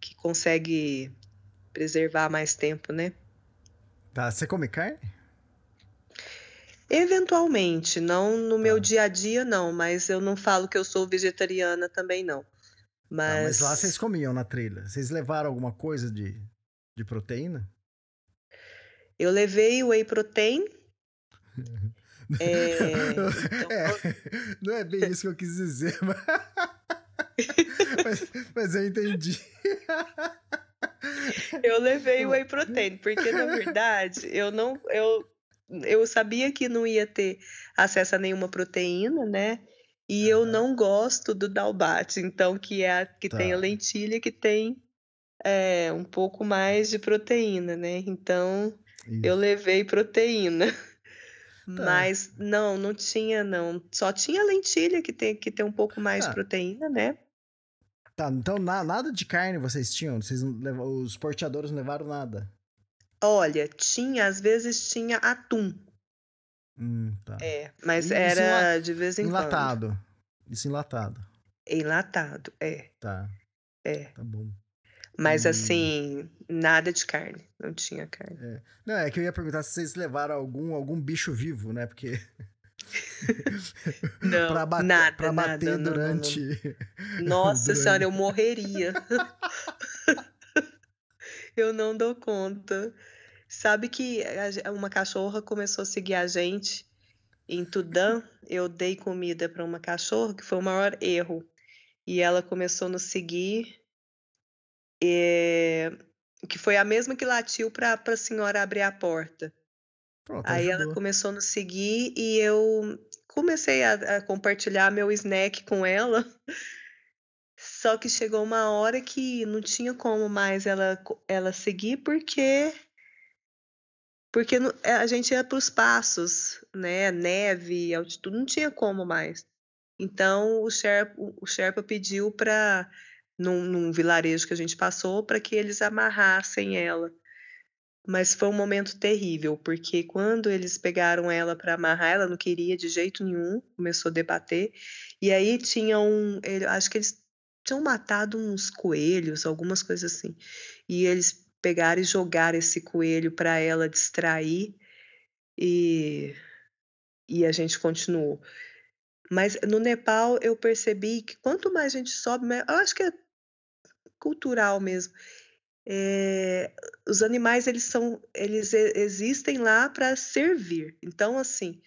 que consegue preservar mais tempo, né? Tá, você come carne? Eventualmente, não no meu Tá. dia a dia, não, mas eu não falo que eu sou vegetariana também, não. Tá, Mas, mas lá vocês comiam na trilha. Vocês levaram alguma coisa de, de proteína? eu levei whey protein. É, então, É, não é bem isso que eu quis dizer, mas, mas, mas eu entendi. Eu levei whey protein, porque na verdade eu não eu, eu sabia que não ia ter acesso a nenhuma proteína, né? E eu não gosto do dalbate, então que é a, que tem a Tá. lentilha que tem é, um pouco mais de proteína, né? Então eu Isso. levei proteína. Tá. Mas não, não tinha não. Só tinha lentilha que tem que tem um pouco mais Tá. de proteína, né? Tá, então na- nada de carne vocês tinham? Vocês levam- os porteadores não levaram nada? Olha, tinha, às vezes tinha atum. Hum, tá. É, mas E era de vez em quando. Enlatado. Isso enlatado. Enlatado, é, Tá, é. tá bom. Mas E- assim, nada de carne. Não tinha carne. Não, é que eu ia perguntar se vocês levaram algum, algum bicho vivo, né? Porque. Não, pra bater, nada, pra nada. bater não, não, não. durante. Nossa durante- senhora, eu morreria. eu não dou conta. Sabe que uma cachorra começou a seguir a gente em Tudã. Eu dei comida para uma cachorra, que foi o maior erro. E ela começou a nos seguir. É, que foi a mesma que latiu para a senhora abrir a porta. Pronto, Aí ela começou a nos seguir e eu comecei a, a compartilhar meu snack com ela. Só que chegou uma hora que não tinha como mais ela, ela seguir, porque porque é, a gente ia para os passos, né? Neve, altitude, não tinha como mais. Então o Sherpa, o Sherpa pediu para, num, num vilarejo que a gente passou, para que eles amarrassem ela. Mas foi um momento terrível, porque quando eles pegaram ela para amarrar, ela não queria de jeito nenhum, começou a debater. E aí tinha um, acho que eles tinham matado uns coelhos, algumas coisas assim. E eles pegaram e jogaram esse coelho para ela distrair e e a gente continuou. Mas no Nepal eu percebi que quanto mais a gente sobe, eu acho que é cultural mesmo. É, os animais eles são eles existem lá para servir. Então assim,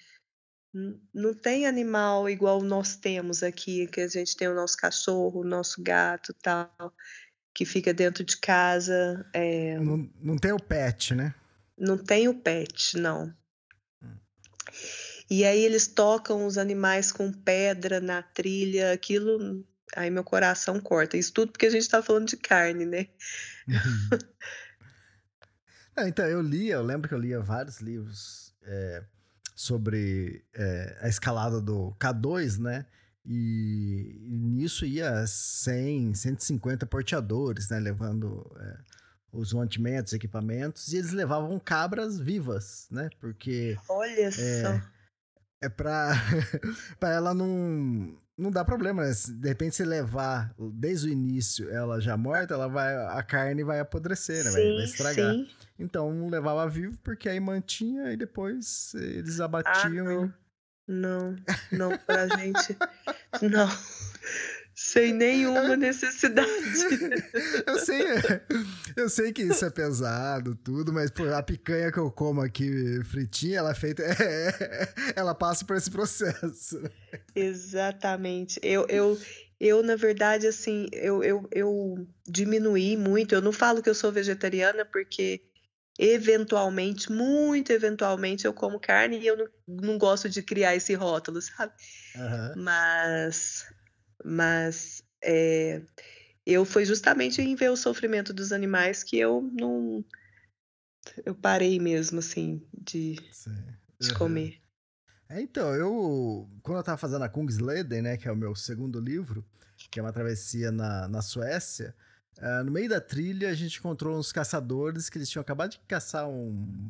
não tem animal igual nós temos aqui, que a gente tem o nosso cachorro, o nosso gato, tal, que fica dentro de casa. é, Não, não tem o pet, né? não tem o pet, não. Hum. E aí eles tocam os animais com pedra na trilha, aquilo, aí meu coração corta. Isso tudo porque a gente tá falando de carne, né? Então, eu lia, eu lembro que eu lia vários livros é, sobre é, a escalada do K2, né? E, e nisso ia 100, 150 porteadores, né? Levando é, os mantimentos, equipamentos, e eles levavam cabras vivas, né? Porque Olha só. é pra, pra ela não, não dar problema, né? Se de repente você levar desde o início ela já morta, ela vai, a carne vai apodrecer, né? Vai, vai Sim, estragar. sim. Então não levava vivo porque aí mantinha e depois eles Ah, abatiam não. e Não, não, pra gente. Não. Sem nenhuma necessidade. eu sei, eu sei que isso é pesado, tudo, mas pô, a picanha que eu como aqui fritinha, ela é feita, é, ela passa por esse processo. Exatamente. Eu, eu, eu na verdade, assim, eu, eu, eu diminuí muito. Eu não falo que eu sou vegetariana porque eventualmente, muito eventualmente, eu como carne e eu não, não gosto de criar esse rótulo, sabe? Uhum. Mas mas é, eu foi justamente em ver o sofrimento dos animais que eu não eu parei mesmo assim de, de comer. É, então, eu quando eu tava fazendo a Kungsleden, né, que é o meu segundo livro, que é uma travessia na, na Suécia, uh, no meio da trilha a gente encontrou uns caçadores que eles tinham acabado de caçar um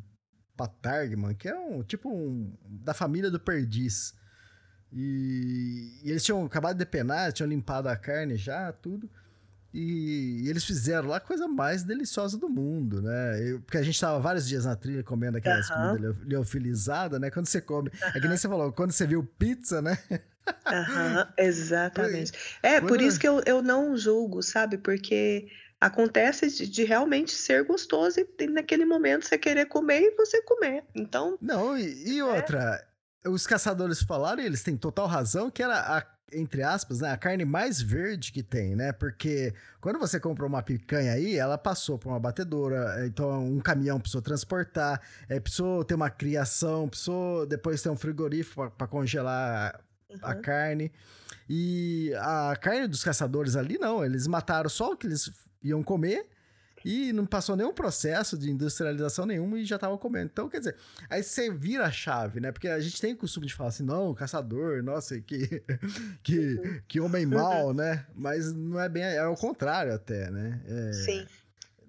patargman, que é um tipo um da família do perdiz. E, e, eles tinham acabado de depenar, tinham limpado a carne já, tudo. E, e eles fizeram lá a coisa mais deliciosa do mundo, né? Eu, porque a gente tava vários dias na trilha comendo aquelas uhum. comidas liofilizadas, né? Quando você come. Uhum. É que nem você falou, quando você viu pizza, né? Uhum, exatamente. É, por isso que eu, eu não julgo, sabe? Porque acontece de, de, realmente ser gostoso e naquele momento você querer comer e você comer. Então. Não, e, e é. outra, os caçadores falaram, e eles têm total razão, que era a, entre aspas, né, a carne mais verde que tem, né? Porque quando você comprou uma picanha aí, ela passou por uma batedora, então um caminhão precisou transportar, é, precisou ter uma criação, precisou depois ter um frigorífico para congelar uhum. a carne. E a carne dos caçadores ali, não, eles mataram só o que eles iam comer e não passou nenhum processo de industrialização nenhuma e já tava comendo. Então, quer dizer, aí você vira a chave, né? Porque a gente tem o costume de falar assim, não, caçador, nossa, que, que, que homem mau, né? Mas não é bem, é o contrário até, né? É, Sim.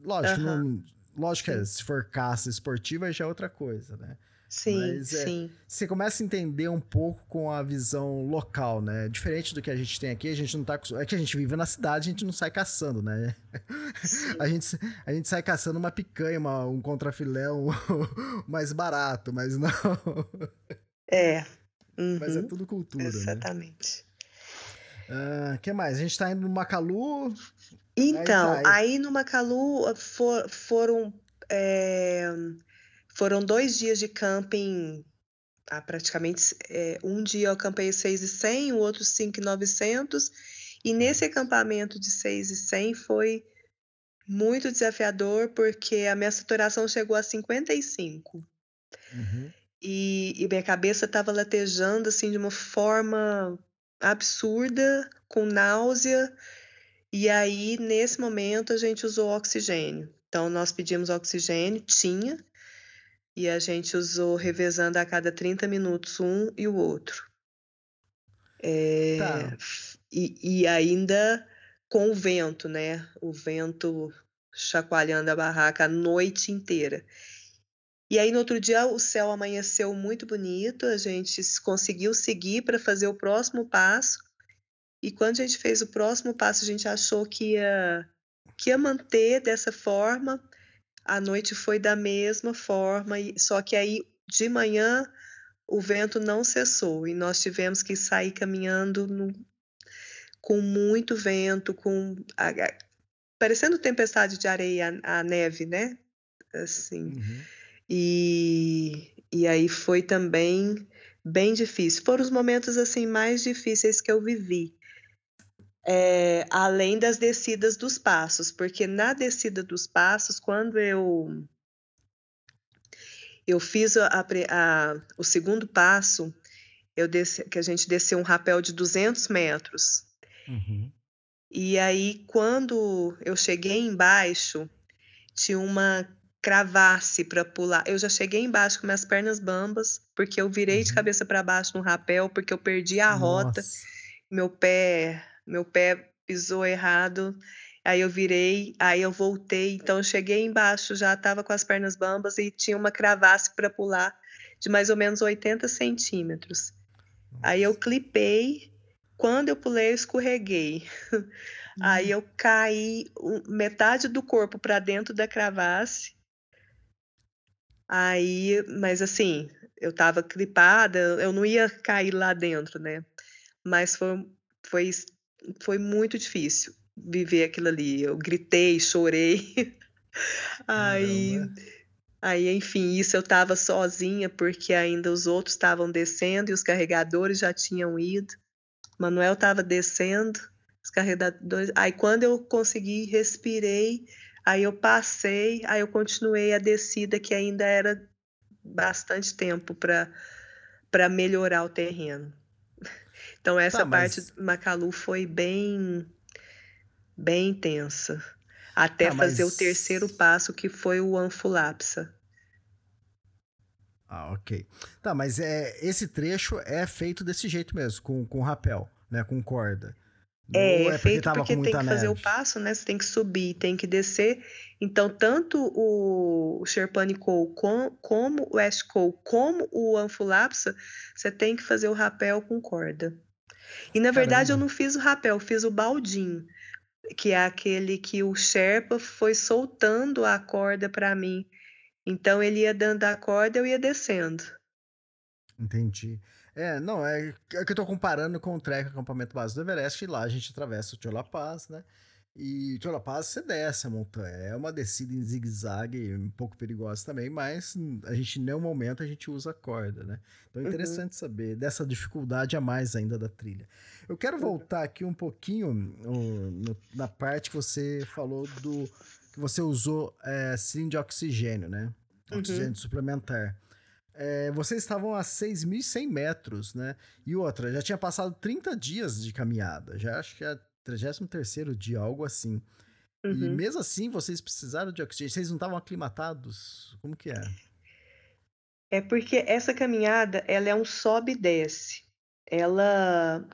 Lógico, uhum. não, lógico que é, se for caça esportiva já é outra coisa, né? Sim, Mas, é, sim. Você começa a entender um pouco com a visão local, né? Diferente do que a gente tem aqui, a gente não tá. É que a gente vive na cidade, a gente não sai caçando, né? a, gente, a gente sai caçando uma picanha, uma, um contrafilé um, mais barato, mas não. É. Uhum. Mas é uhum. tudo cultura. Né? Exatamente. O né? uh, que mais? A gente tá indo no Macalu. Então, aí, tá, aí... aí no Macalu for, foram. É foram dois dias de camping, ah, praticamente é, um dia eu acampei 6,100, o outro 5,900, e nesse acampamento de 6,100 foi muito desafiador, porque a minha saturação chegou a 55. Uhum. E, e minha cabeça estava latejando assim de uma forma absurda, com náusea. E aí, nesse momento, a gente usou oxigênio. Então, nós pedimos oxigênio, tinha, e a gente usou revezando a cada 30 minutos um e o outro. É, tá. e, e ainda com o vento, né? O vento chacoalhando a barraca a noite inteira. E aí no outro dia o céu amanheceu muito bonito, a gente conseguiu seguir para fazer o próximo passo. E quando a gente fez o próximo passo, a gente achou que ia, que ia manter dessa forma, a noite foi da mesma forma, só que aí de manhã o vento não cessou e nós tivemos que sair caminhando no, com muito vento, com a, a, parecendo tempestade de areia, a, a neve, né? Assim. Uhum. E, e aí foi também bem difícil. Foram os momentos assim mais difíceis que eu vivi é, além das descidas dos passos, porque na descida dos passos, quando eu eu fiz a, a, o segundo passo, eu desci, que a gente desceu um rapel de 200 metros. Uhum. E aí, quando eu cheguei embaixo, tinha uma cravasse para pular. Eu já cheguei embaixo com minhas pernas bambas, porque eu virei uhum. de cabeça para baixo no rapel, porque eu perdi a Nossa. rota. Meu pé meu pé pisou errado, aí eu virei, aí eu voltei, então eu cheguei embaixo, já estava com as pernas bambas e tinha uma cravasse para pular de mais ou menos 80 centímetros. Aí eu clipei, quando eu pulei, eu escorreguei. Hum. Aí eu caí metade do corpo para dentro da cravasse. Aí, mas assim, eu estava clipada, eu não ia cair lá dentro, né? Mas foi, foi, foi muito difícil viver aquilo ali. Eu gritei, chorei. aí, aí, enfim, isso eu estava sozinha, porque ainda os outros estavam descendo e os carregadores já tinham ido. Manuel estava descendo, os carregadores. Aí, quando eu consegui, respirei, aí eu passei, aí eu continuei a descida, que ainda era bastante tempo para melhorar o terreno. Então, essa tá, parte mas... Macalu foi bem, bem intensa. Até tá, fazer mas... o terceiro passo, que foi o Anfulapsa. Ah, ok. Tá, mas é, esse trecho é feito desse jeito mesmo, com, com rapel, né? Com corda. É, é, feito porque, porque tem que neve. fazer o passo, né? Você tem que subir, tem que descer. Então, tanto o Sherpani com, como o West Cole, como o Anfulapsa, você tem que fazer o rapel com corda. E na verdade Caramba. eu não fiz o rapel, eu fiz o baldinho, que é aquele que o Sherpa foi soltando a corda para mim. Então ele ia dando a corda, eu ia descendo. Entendi. É, não, é, é que eu tô comparando com o trek acampamento base do Everest, e lá a gente atravessa o Tio La Paz, né? E Tio La Paz você desce a montanha. É uma descida em zigue-zague, um pouco perigosa também, mas a gente, em nenhum momento, a gente usa corda, né? Então é uhum. interessante uhum. saber dessa dificuldade a mais ainda da trilha. Eu quero uhum. voltar aqui um pouquinho no, no, na parte que você falou do. que você usou é, cilindro de oxigênio, né? Uhum. Oxigênio uhum. suplementar. É, vocês estavam a 6.100 metros, né? E outra, já tinha passado 30 dias de caminhada, já acho que é 33 dia, algo assim. Uhum. E mesmo assim, vocês precisaram de oxigênio, vocês não estavam aclimatados? Como que é? É porque essa caminhada, ela é um sobe e desce. Ela,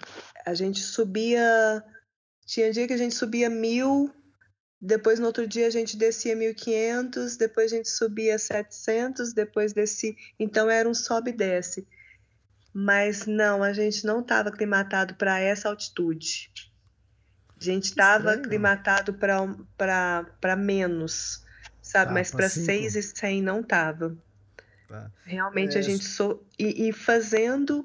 a gente subia, tinha dia que a gente subia mil, depois, no outro dia, a gente descia 1.500, depois a gente subia 700, depois descia. Então, era um sobe e desce. Mas não, a gente não estava aclimatado para essa altitude. A gente estava aclimatado para menos, sabe? Tá, Mas para 6 e 100 não estava. Tá. Realmente é... a gente. So... E, e, fazendo,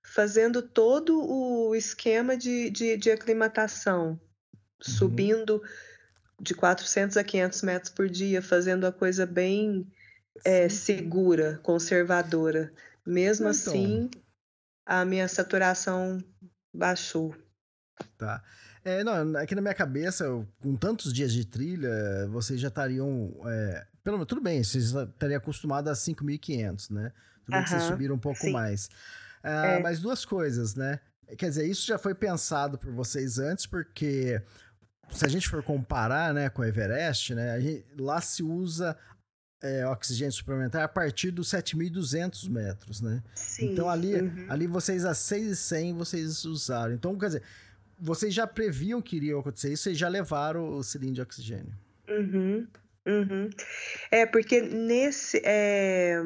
fazendo todo o esquema de, de, de aclimatação, uhum. subindo de 400 a 500 metros por dia, fazendo a coisa bem é, segura, conservadora. Mesmo então, assim, a minha saturação baixou. Tá. É, não, aqui na minha cabeça, com tantos dias de trilha, vocês já estariam. É, pelo menos, tudo bem, vocês estariam acostumados a 5.500, né? Tudo bem que vocês subiram um pouco sim. mais. Ah, é. Mas duas coisas, né? Quer dizer, isso já foi pensado por vocês antes, porque se a gente for comparar né, com o Everest, né, gente, lá se usa é, oxigênio suplementar a partir dos 7.200 metros, né? Sim, então ali, uhum. ali vocês a 6.100 vocês usaram. Então, quer dizer, vocês já previam que iria acontecer isso e já levaram o cilindro de oxigênio. Uhum, uhum. É, porque nesse... É...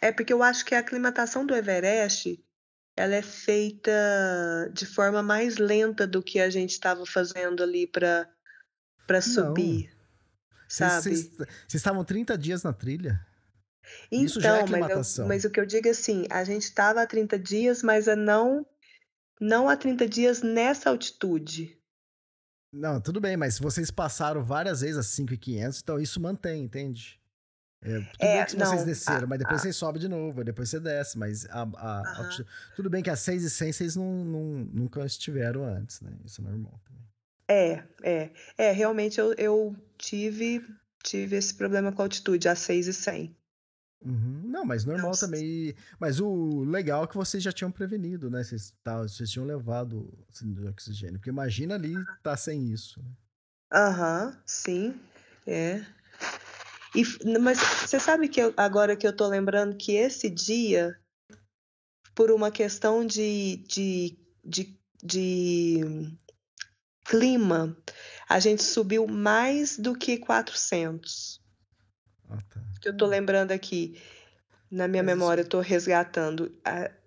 é porque eu acho que a aclimatação do Everest ela é feita de forma mais lenta do que a gente estava fazendo ali para para subir. Sabe? Vocês estavam 30 dias na trilha? Então, Isso já é aclimatação. Mas, eu, mas o que eu digo é assim, a gente estava há 30 dias, mas a não não há 30 dias nessa altitude. Não, tudo bem, mas vocês passaram várias vezes a 5,500, então isso mantém, entende? É, tudo é, bem que não, vocês desceram, a, mas depois a, você sobe de novo, depois você desce, mas a, a, uh -huh. tudo bem que a 6 e 100 vocês não, não, nunca estiveram antes, né? Isso é normal também. É, é. É, realmente eu, eu tive, tive esse problema com a altitude, a 6 e 100. Uhum. Não, mas normal Nossa. também. Mas o legal é que vocês já tinham prevenido, né? Vocês, tá, vocês tinham levado cilindro de oxigênio. Porque imagina ali tá sem isso. Né? Aham, uhum, sim. É. E, mas você sabe que eu, agora que eu tô lembrando que esse dia, por uma questão de, de, de, de clima, a gente subiu mais do que 400. Ah, tá. Que eu tô lembrando aqui, na minha mas memória, eu tô resgatando.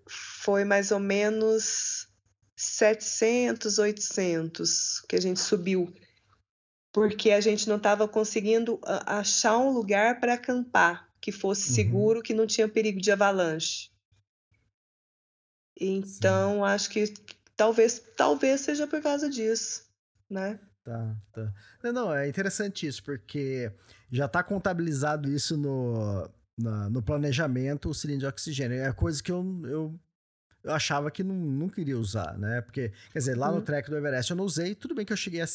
Foi mais ou menos 700, 800 que a gente subiu porque a gente não estava conseguindo achar um lugar para acampar, que fosse uhum. seguro, que não tinha perigo de avalanche. Então, Sim. acho que talvez, talvez seja por causa disso, né? Tá, tá. Não, não, é interessante isso, porque já está contabilizado isso no, na, no planejamento, o cilindro de oxigênio. É coisa que eu, eu, eu achava que não, não queria usar, né? Porque, quer dizer, lá uhum. no trek do Everest eu não usei, tudo bem que eu cheguei a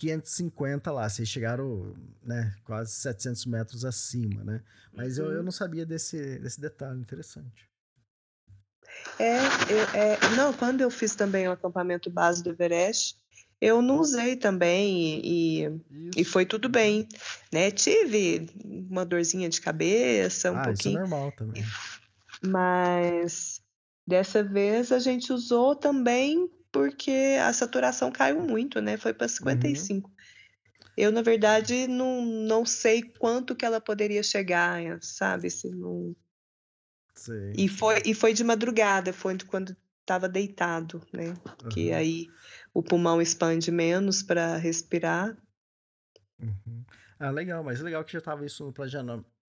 5.550 lá, vocês chegaram, né, quase 700 metros acima, né? Mas uhum. eu, eu uhum. não sabia desse, desse detalhe interessante. É, é, não, quando eu fiz também o acampamento base do Everest, eu não usei também e, e foi tudo bem, né? Tive uma dorzinha de cabeça, um ah, pouquinho. Isso é normal também. Mas dessa vez a gente usou também porque a saturação caiu muito, né? Foi para 55. Uhum. Eu, na verdade, não, não sei quanto que ela poderia chegar, sabe? Se não... Sim. E, foi, e foi de madrugada, foi quando estava deitado, né? Uhum. Que aí o pulmão expande menos para respirar. Uhum. Ah, legal, mas legal que já estava isso no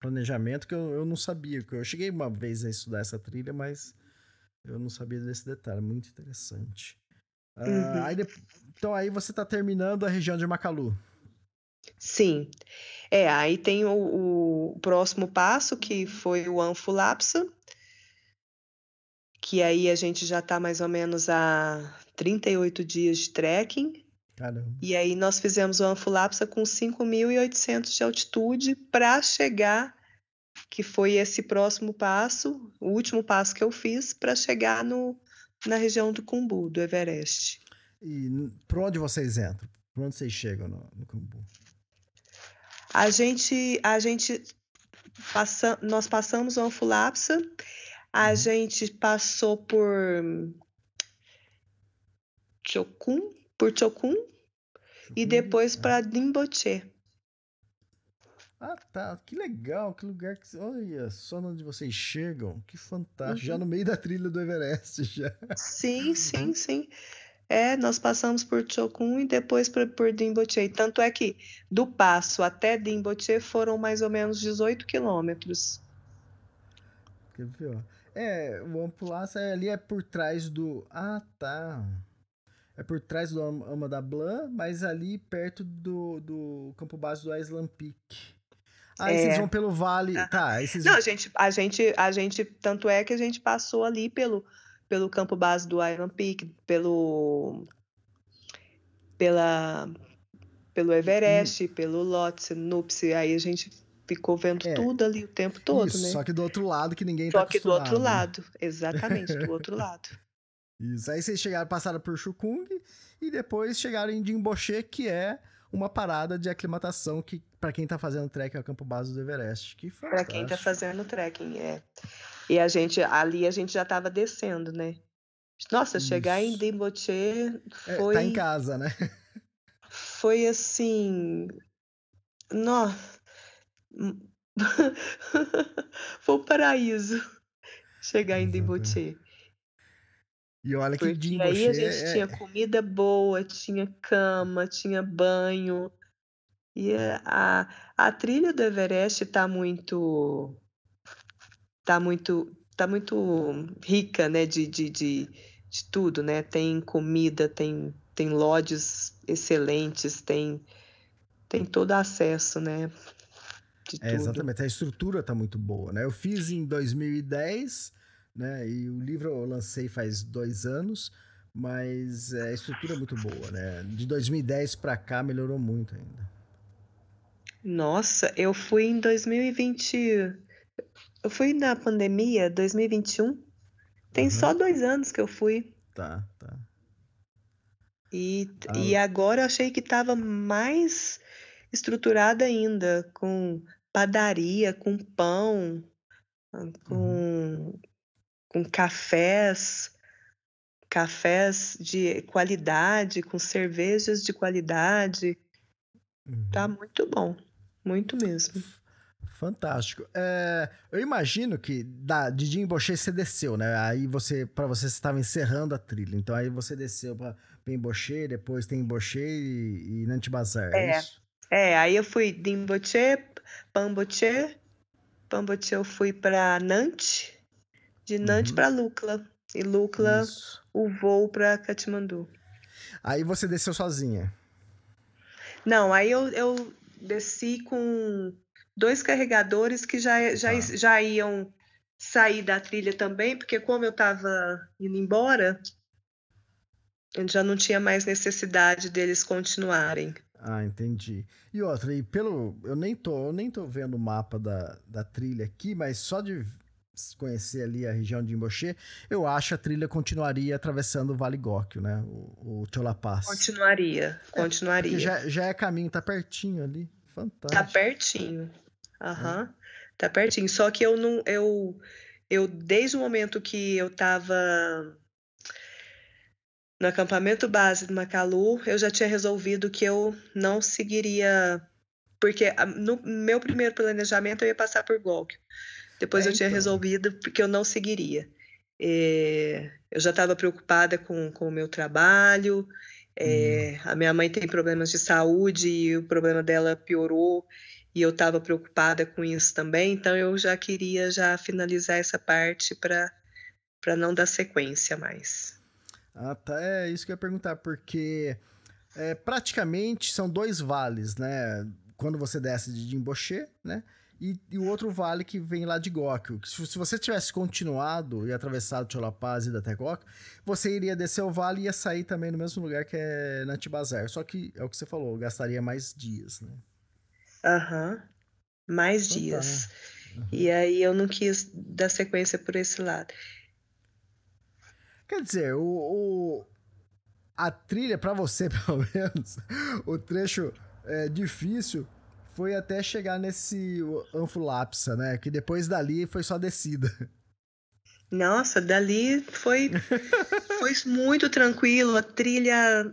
planejamento, que eu, eu não sabia. que Eu cheguei uma vez a estudar essa trilha, mas eu não sabia desse detalhe. Muito interessante. Ah, uhum. aí, então aí você está terminando a região de Macalu. Sim. É, aí tem o, o próximo passo, que foi o Anfulapsa, que aí a gente já está mais ou menos a 38 dias de trekking. Caramba. E aí nós fizemos o Anfulapsa com 5.800 de altitude para chegar, que foi esse próximo passo, o último passo que eu fiz para chegar no, na região do Cumbu, do Everest. E por onde vocês entram? Por onde vocês chegam no, no Cumbu? A gente, a gente passa, nós passamos o Anfulapsa, a uhum. gente passou por Chokun, por Chokun e depois para Dimboche. Ah, tá. Que legal, que lugar que. Olha só onde vocês chegam. Que fantástico. Uhum. Já no meio da trilha do Everest, já. Sim, sim, sim. É, nós passamos por Chokun e depois por, por Dimboche. Tanto é que do passo até Dimboche foram mais ou menos 18 quilômetros. Quer ver, ó? É, o Ampulassa ali é por trás do. Ah, tá é por trás do Ama da Blanc, mas ali perto do, do campo base do Island Peak. Aí é. vocês vão pelo vale. Ah. Tá, aí vocês... Não, a gente, a gente, a gente, tanto é que a gente passou ali pelo, pelo campo base do Island Peak, pelo. pela. pelo Everest, hum. pelo Lhotse, Nupse, aí a gente ficou vendo é. tudo ali o tempo todo, Isso, né? Só que do outro lado que ninguém só tá Só que do outro né? lado, exatamente, do outro lado. Isso. Aí vocês chegaram, passaram por Chukung e depois chegaram em Jimboche, que é uma parada de aclimatação que para quem tá fazendo trekking ao campo base do Everest. Que Para quem tá fazendo trekking, é. E a gente ali a gente já tava descendo, né? Nossa, Isso. chegar em Jimboche foi é, tá em casa, né? Foi assim, nossa. foi o paraíso chegar em Dimboche. E olha que Porque aí a gente é... tinha comida boa, tinha cama, tinha banho. E a, a trilha do Everest tá muito. tá muito. tá muito rica, né? De, de, de, de tudo, né? Tem comida, tem, tem lodges excelentes, tem, tem todo acesso, né? É, exatamente, a estrutura tá muito boa, né? Eu fiz em 2010 né? E o livro eu lancei faz dois anos, mas é, a estrutura é muito boa, né? De 2010 para cá melhorou muito ainda. Nossa, eu fui em 2020. Eu fui na pandemia, 2021. Tem uhum. só dois anos que eu fui. Tá, tá. E, ah. e agora eu achei que estava mais estruturada ainda, com padaria, com pão, com uhum com cafés, cafés de qualidade, com cervejas de qualidade. Tá uhum. Tá muito bom, muito mesmo. Fantástico. É, eu imagino que da, de Jimboche você desceu, né? Aí você, para você, você estava encerrando a trilha. Então aí você desceu para Pemboche, depois tem Imboche e, e Nantibazar, é, é isso? É, aí eu fui de Imboche, Pamboche, Pambuti eu fui para Nantes, de Nantes Uhum. para Lukla. E Lukla, Isso. o voo para Katmandu. Aí você desceu sozinha. Não, aí eu, eu desci com dois carregadores que já, já, Tá. já iam sair da trilha também, porque como eu estava indo embora, eu já não tinha mais necessidade deles continuarem. Ah, entendi. E outra, e pelo. Eu nem tô, eu nem tô vendo o mapa da, da trilha aqui, mas só de conhecer ali a região de Imboche, eu acho a trilha continuaria atravessando o Vale Góquio, né? O, o Chola Pass. Continuaria, continuaria. já, já é caminho, tá pertinho ali. Fantástico. Tá pertinho. Aham. Tá pertinho. Só que eu não. Eu, eu, desde o momento que eu tava no acampamento base do Macalu, eu já tinha resolvido que eu não seguiria. Porque no meu primeiro planejamento eu ia passar por Golk. Depois É, eu tinha então. resolvido porque eu não seguiria. É, eu já estava preocupada com, com o meu trabalho. É, A minha mãe tem problemas de saúde e o problema dela piorou e eu estava preocupada com isso também. Então eu já queria já finalizar essa parte para para não dar sequência mais. Ah, tá. É isso que eu ia perguntar, porque é, praticamente são dois vales, né? Quando você desce de Jimboche, né? E, e o outro vale que vem lá de que Se, se você tivesse continuado e atravessado Cholapaz e da Góquio, você iria descer o vale e ia sair também no mesmo lugar que é Nantibazar. Só que é o que você falou, gastaria mais dias, né? Aham. Mais Então tá, dias. Uhum. E aí eu não quis dar sequência por esse lado. Quer dizer, o, o- a trilha, pra você, pelo menos, o trecho é, difícil foi até chegar nesse Anfulapsa, né? Que depois dali foi só descida. Nossa, dali foi foi muito tranquilo, a trilha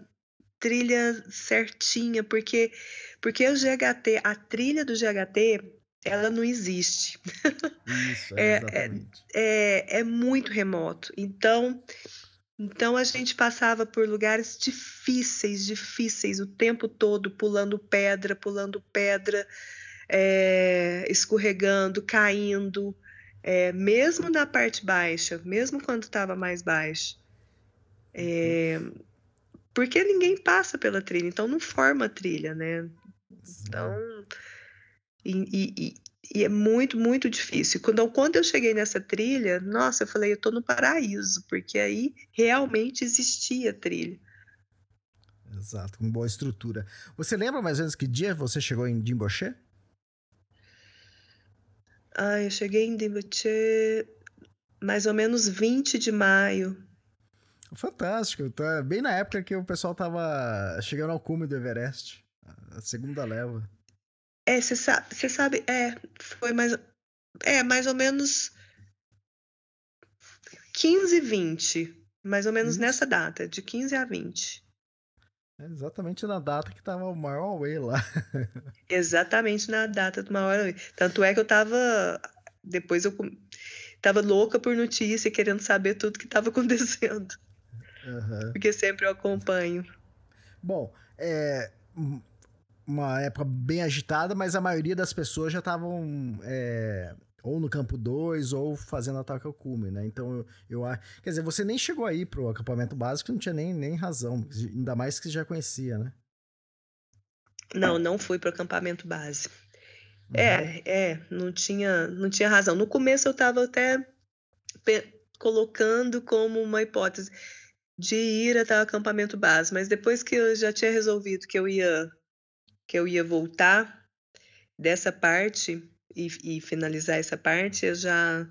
trilha certinha, porque porque o GHT, a trilha do GHT, ela não existe. Isso, É, é. É, é muito remoto. Então, então a gente passava por lugares difíceis, difíceis o tempo todo, pulando pedra, pulando pedra, é, escorregando, caindo, é, mesmo na parte baixa, mesmo quando estava mais baixo. É, porque ninguém passa pela trilha, então não forma trilha, né? Então, e, e- e- é muito, muito difícil. Quando, quando eu cheguei nessa trilha, nossa, eu falei, eu tô no paraíso, porque aí realmente existia trilha. Exato, com boa estrutura. Você lembra mais ou menos que dia você chegou em Jimboche? Ah, eu cheguei em Dimbuche mais ou menos 20 de maio. Fantástico, tá bem na época que o pessoal tava chegando ao cume do Everest, a segunda leva. É, você sabe, sabe, é, foi mais, é, mais ou menos 15 e 20, mais ou menos Isso. nessa data, de 15 a 20. É exatamente na data que tava o maior away lá. Exatamente na data do maior. Tanto é que eu tava. Depois eu tava louca por notícia, querendo saber tudo que tava acontecendo. Aham. Porque sempre eu acompanho. Bom, é um- uma época bem agitada, mas a maioria das pessoas já estavam é, ou no campo 2 ou fazendo ataque ao cume, né? Então eu, acho. Quer dizer, você nem chegou aí pro acampamento básico, não tinha nem, nem razão. Ainda mais que você já conhecia, né? Não, não fui pro acampamento base. Uhum. É, é, não tinha, não tinha razão. No começo eu tava até colocando como uma hipótese de ir até o acampamento base, mas depois que eu já tinha resolvido que eu ia que eu ia voltar dessa parte e, e finalizar essa parte, eu já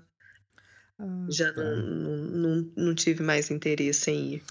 Ah, já tá. não, não, não, tive mais interesse em ir.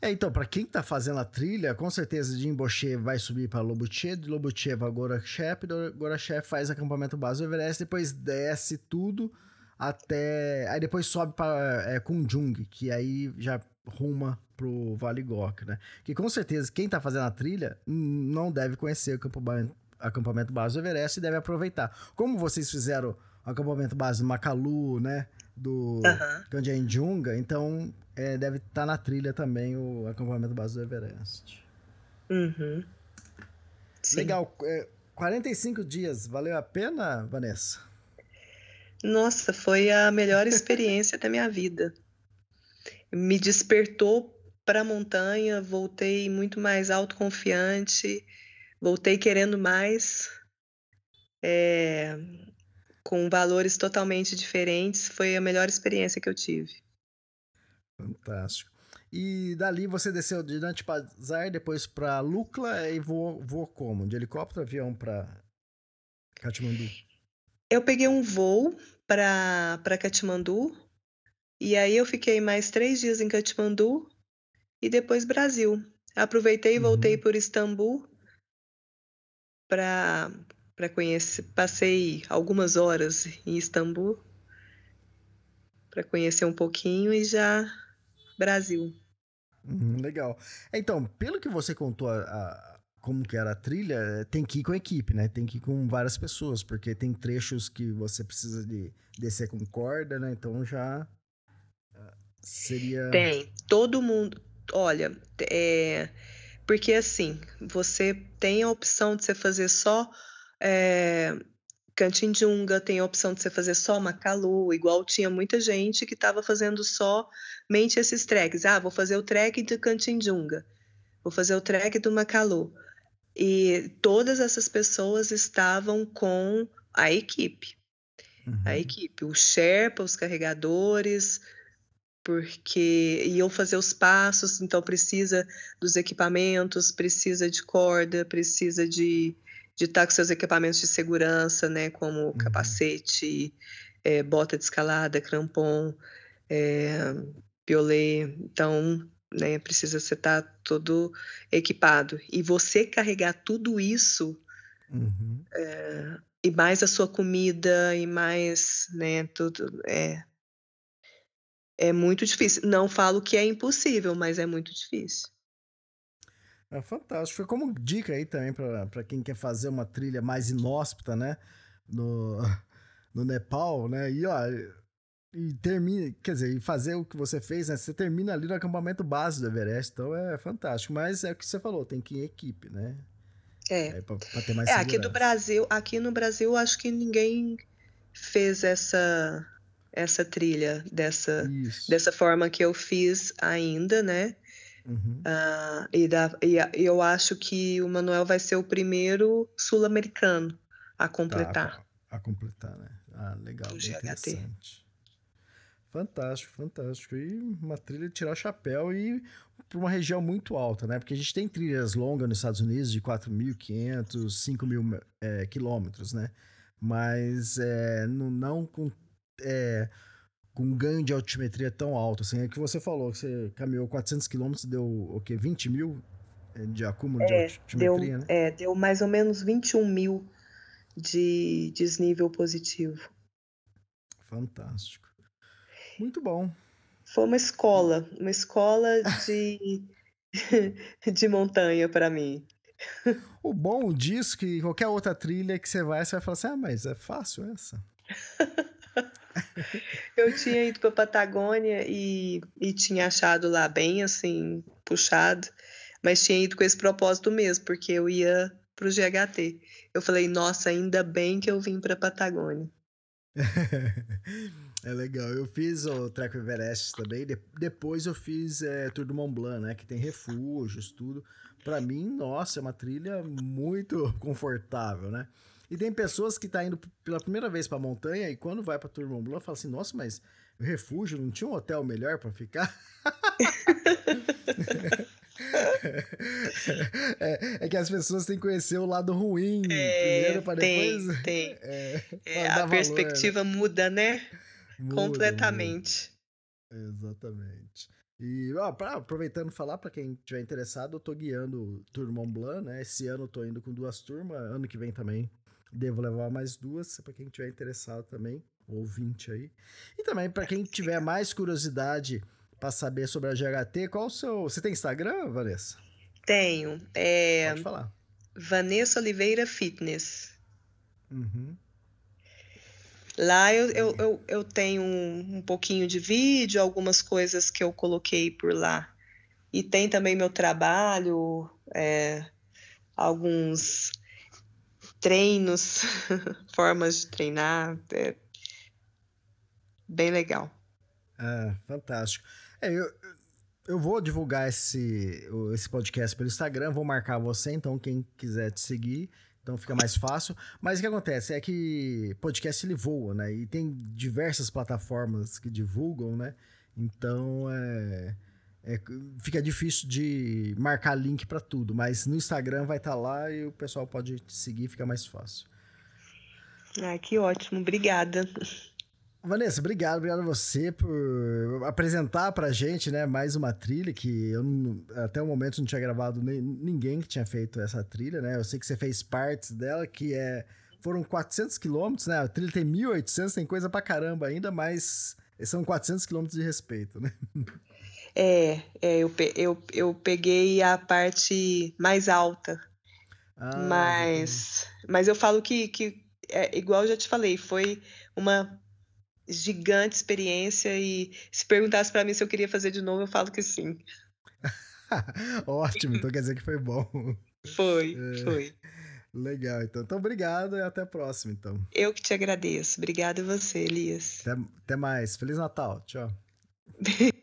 É, então, pra quem tá fazendo a trilha, com certeza de Imboche vai subir pra Lobuche, de Lobuche pra Gorachep, Gorachep faz acampamento base do Everest, depois desce tudo até... Aí depois sobe pra é, Kunjung, que aí já ruma pro Vale Gok, né? Que com certeza quem tá fazendo a trilha não deve conhecer o acampamento, acampamento base do Everest e deve aproveitar. Como vocês fizeram o acampamento base do Makalu, né? Do... Aham. Kandianjunga, então é, deve estar na trilha também o acampamento base do Everest. Uhum. Legal. é, 45 dias, valeu a pena, Vanessa? Nossa, foi a melhor experiência da minha vida. Me despertou para a montanha, voltei muito mais autoconfiante, voltei querendo mais, é, com valores totalmente diferentes. Foi a melhor experiência que eu tive. Fantástico. E dali você desceu de Nantipazar, depois para Lukla e voou, voou como? De helicóptero, avião para Katmandu? Eu peguei um voo para Katmandu e aí eu fiquei mais três dias em Katmandu e depois Brasil. Aproveitei e voltei uhum. por Istambul para para conhecer. Passei algumas horas em Istambul para conhecer um pouquinho e já Brasil. Uhum, legal. Então, pelo que você contou a, a, como que era a trilha, tem que ir com equipe, né? Tem que ir com várias pessoas, porque tem trechos que você precisa de descer com corda, né? Então já seria. Tem. Todo mundo. Olha, é. Porque assim, você tem a opção de você fazer só é, Cantinjunga tem a opção de você fazer só Macalu, igual tinha muita gente que estava fazendo somente esses treks. Ah, vou fazer o trek do Cantinjunga, vou fazer o trek do Macalu. E todas essas pessoas estavam com a equipe. Uhum. A equipe, o Sherpa, os carregadores, porque iam fazer os passos, então precisa dos equipamentos, precisa de corda, precisa de de estar com seus equipamentos de segurança, né, como uhum. capacete, é, bota de escalada, crampon, é, piolet. Então, né, precisa você estar tá todo equipado. E você carregar tudo isso uhum. é, e mais a sua comida e mais, né, tudo é é muito difícil. Não falo que é impossível, mas é muito difícil. É fantástico. Foi como dica aí também para quem quer fazer uma trilha mais inóspita, né? No, no Nepal, né? E ó, e termina, quer dizer, e fazer o que você fez, né? Você termina ali no acampamento base do Everest, então é fantástico. Mas é o que você falou, tem que ir em equipe, né? É. Pra, pra ter mais é, aqui do Brasil, aqui no Brasil, acho que ninguém fez essa essa trilha dessa, dessa forma que eu fiz ainda, né? Uhum. Uh, e, da, e, eu acho que o Manuel vai ser o primeiro sul-americano a completar. Tá, a, a, completar, né? Ah, legal, bem interessante. Fantástico, fantástico. E uma trilha de tirar o chapéu e para uma região muito alta, né? Porque a gente tem trilhas longas nos Estados Unidos de 4.500, 5.000 é, quilômetros, né? Mas é, não, não com é, com um ganho de altimetria tão alto, assim, é que você falou que você caminhou 400 quilômetros, deu o quê? 20 mil eh, de acúmulo é, de altimetria, deu, né? É, deu mais ou menos 21 mil de desnível positivo. Fantástico. Muito bom. Foi uma escola, uma escola de, de montanha para mim. O bom disso é que qualquer outra trilha que você vai, você vai falar assim: ah, mas é fácil essa. eu tinha ido para Patagônia e, e tinha achado lá bem assim, puxado, mas tinha ido com esse propósito mesmo, porque eu ia para o GHT. Eu falei, nossa, ainda bem que eu vim para Patagônia. é legal. Eu fiz o Trek Everest também. De depois eu fiz é, Tour do Mont Blanc, né? Que tem refúgios, tudo. Para mim, nossa, é uma trilha muito confortável, né? E tem pessoas que tá indo pela primeira vez pra montanha e quando vai pra Tour Mont Blanc, fala assim, nossa, mas o refúgio não tinha um hotel melhor para ficar? é, é, que as pessoas têm que conhecer o lado ruim é, primeiro para depois. Tem, é, é, a perspectiva valor, muda, né? Muda, Completamente. Muda. Exatamente. E ó, pra, aproveitando falar para quem tiver interessado, eu tô guiando Tour Mont Blanc, né? Esse ano eu tô indo com duas turmas, ano que vem também Devo levar mais duas, para quem tiver interessado também, ouvinte aí. E também para quem tiver mais curiosidade para saber sobre a GHT, qual o seu. Você tem Instagram, Vanessa? Tenho. É... Pode falar. Vanessa Oliveira Fitness. Uhum. Lá eu, eu, eu, eu, tenho um, um pouquinho de vídeo, algumas coisas que eu coloquei por lá. E tem também meu trabalho, é, alguns treinos, formas de treinar. É, bem legal. Ah, fantástico. É, eu, eu vou divulgar esse, esse podcast pelo Instagram, vou marcar você, então quem quiser te seguir, então fica mais fácil. Mas o que acontece é que podcast ele voa, né? E tem diversas plataformas que divulgam, né? Então é, é fica difícil de marcar link para tudo, mas no Instagram vai estar tá lá e o pessoal pode te seguir, fica mais fácil. Ah, que ótimo, obrigada. Vanessa, obrigado, obrigado a você por apresentar pra gente, né, mais uma trilha que eu não, até o momento não tinha gravado nem, ninguém que tinha feito essa trilha, né? Eu sei que você fez partes dela, que é foram 400 quilômetros, né? A trilha tem 1.800, tem coisa pra caramba ainda, mas são 400 quilômetros de respeito, né? É, é eu, eu, eu peguei a parte mais alta, ah, mas, mas eu falo que, que é, igual eu já te falei, foi uma gigante experiência e se perguntasse para mim se eu queria fazer de novo, eu falo que sim. Ótimo, então quer dizer que foi bom. Foi, é, foi. Legal, então. Então, obrigado e até a próxima, então. Eu que te agradeço. Obrigada a você, Elias. Até, até mais. Feliz Natal. Tchau.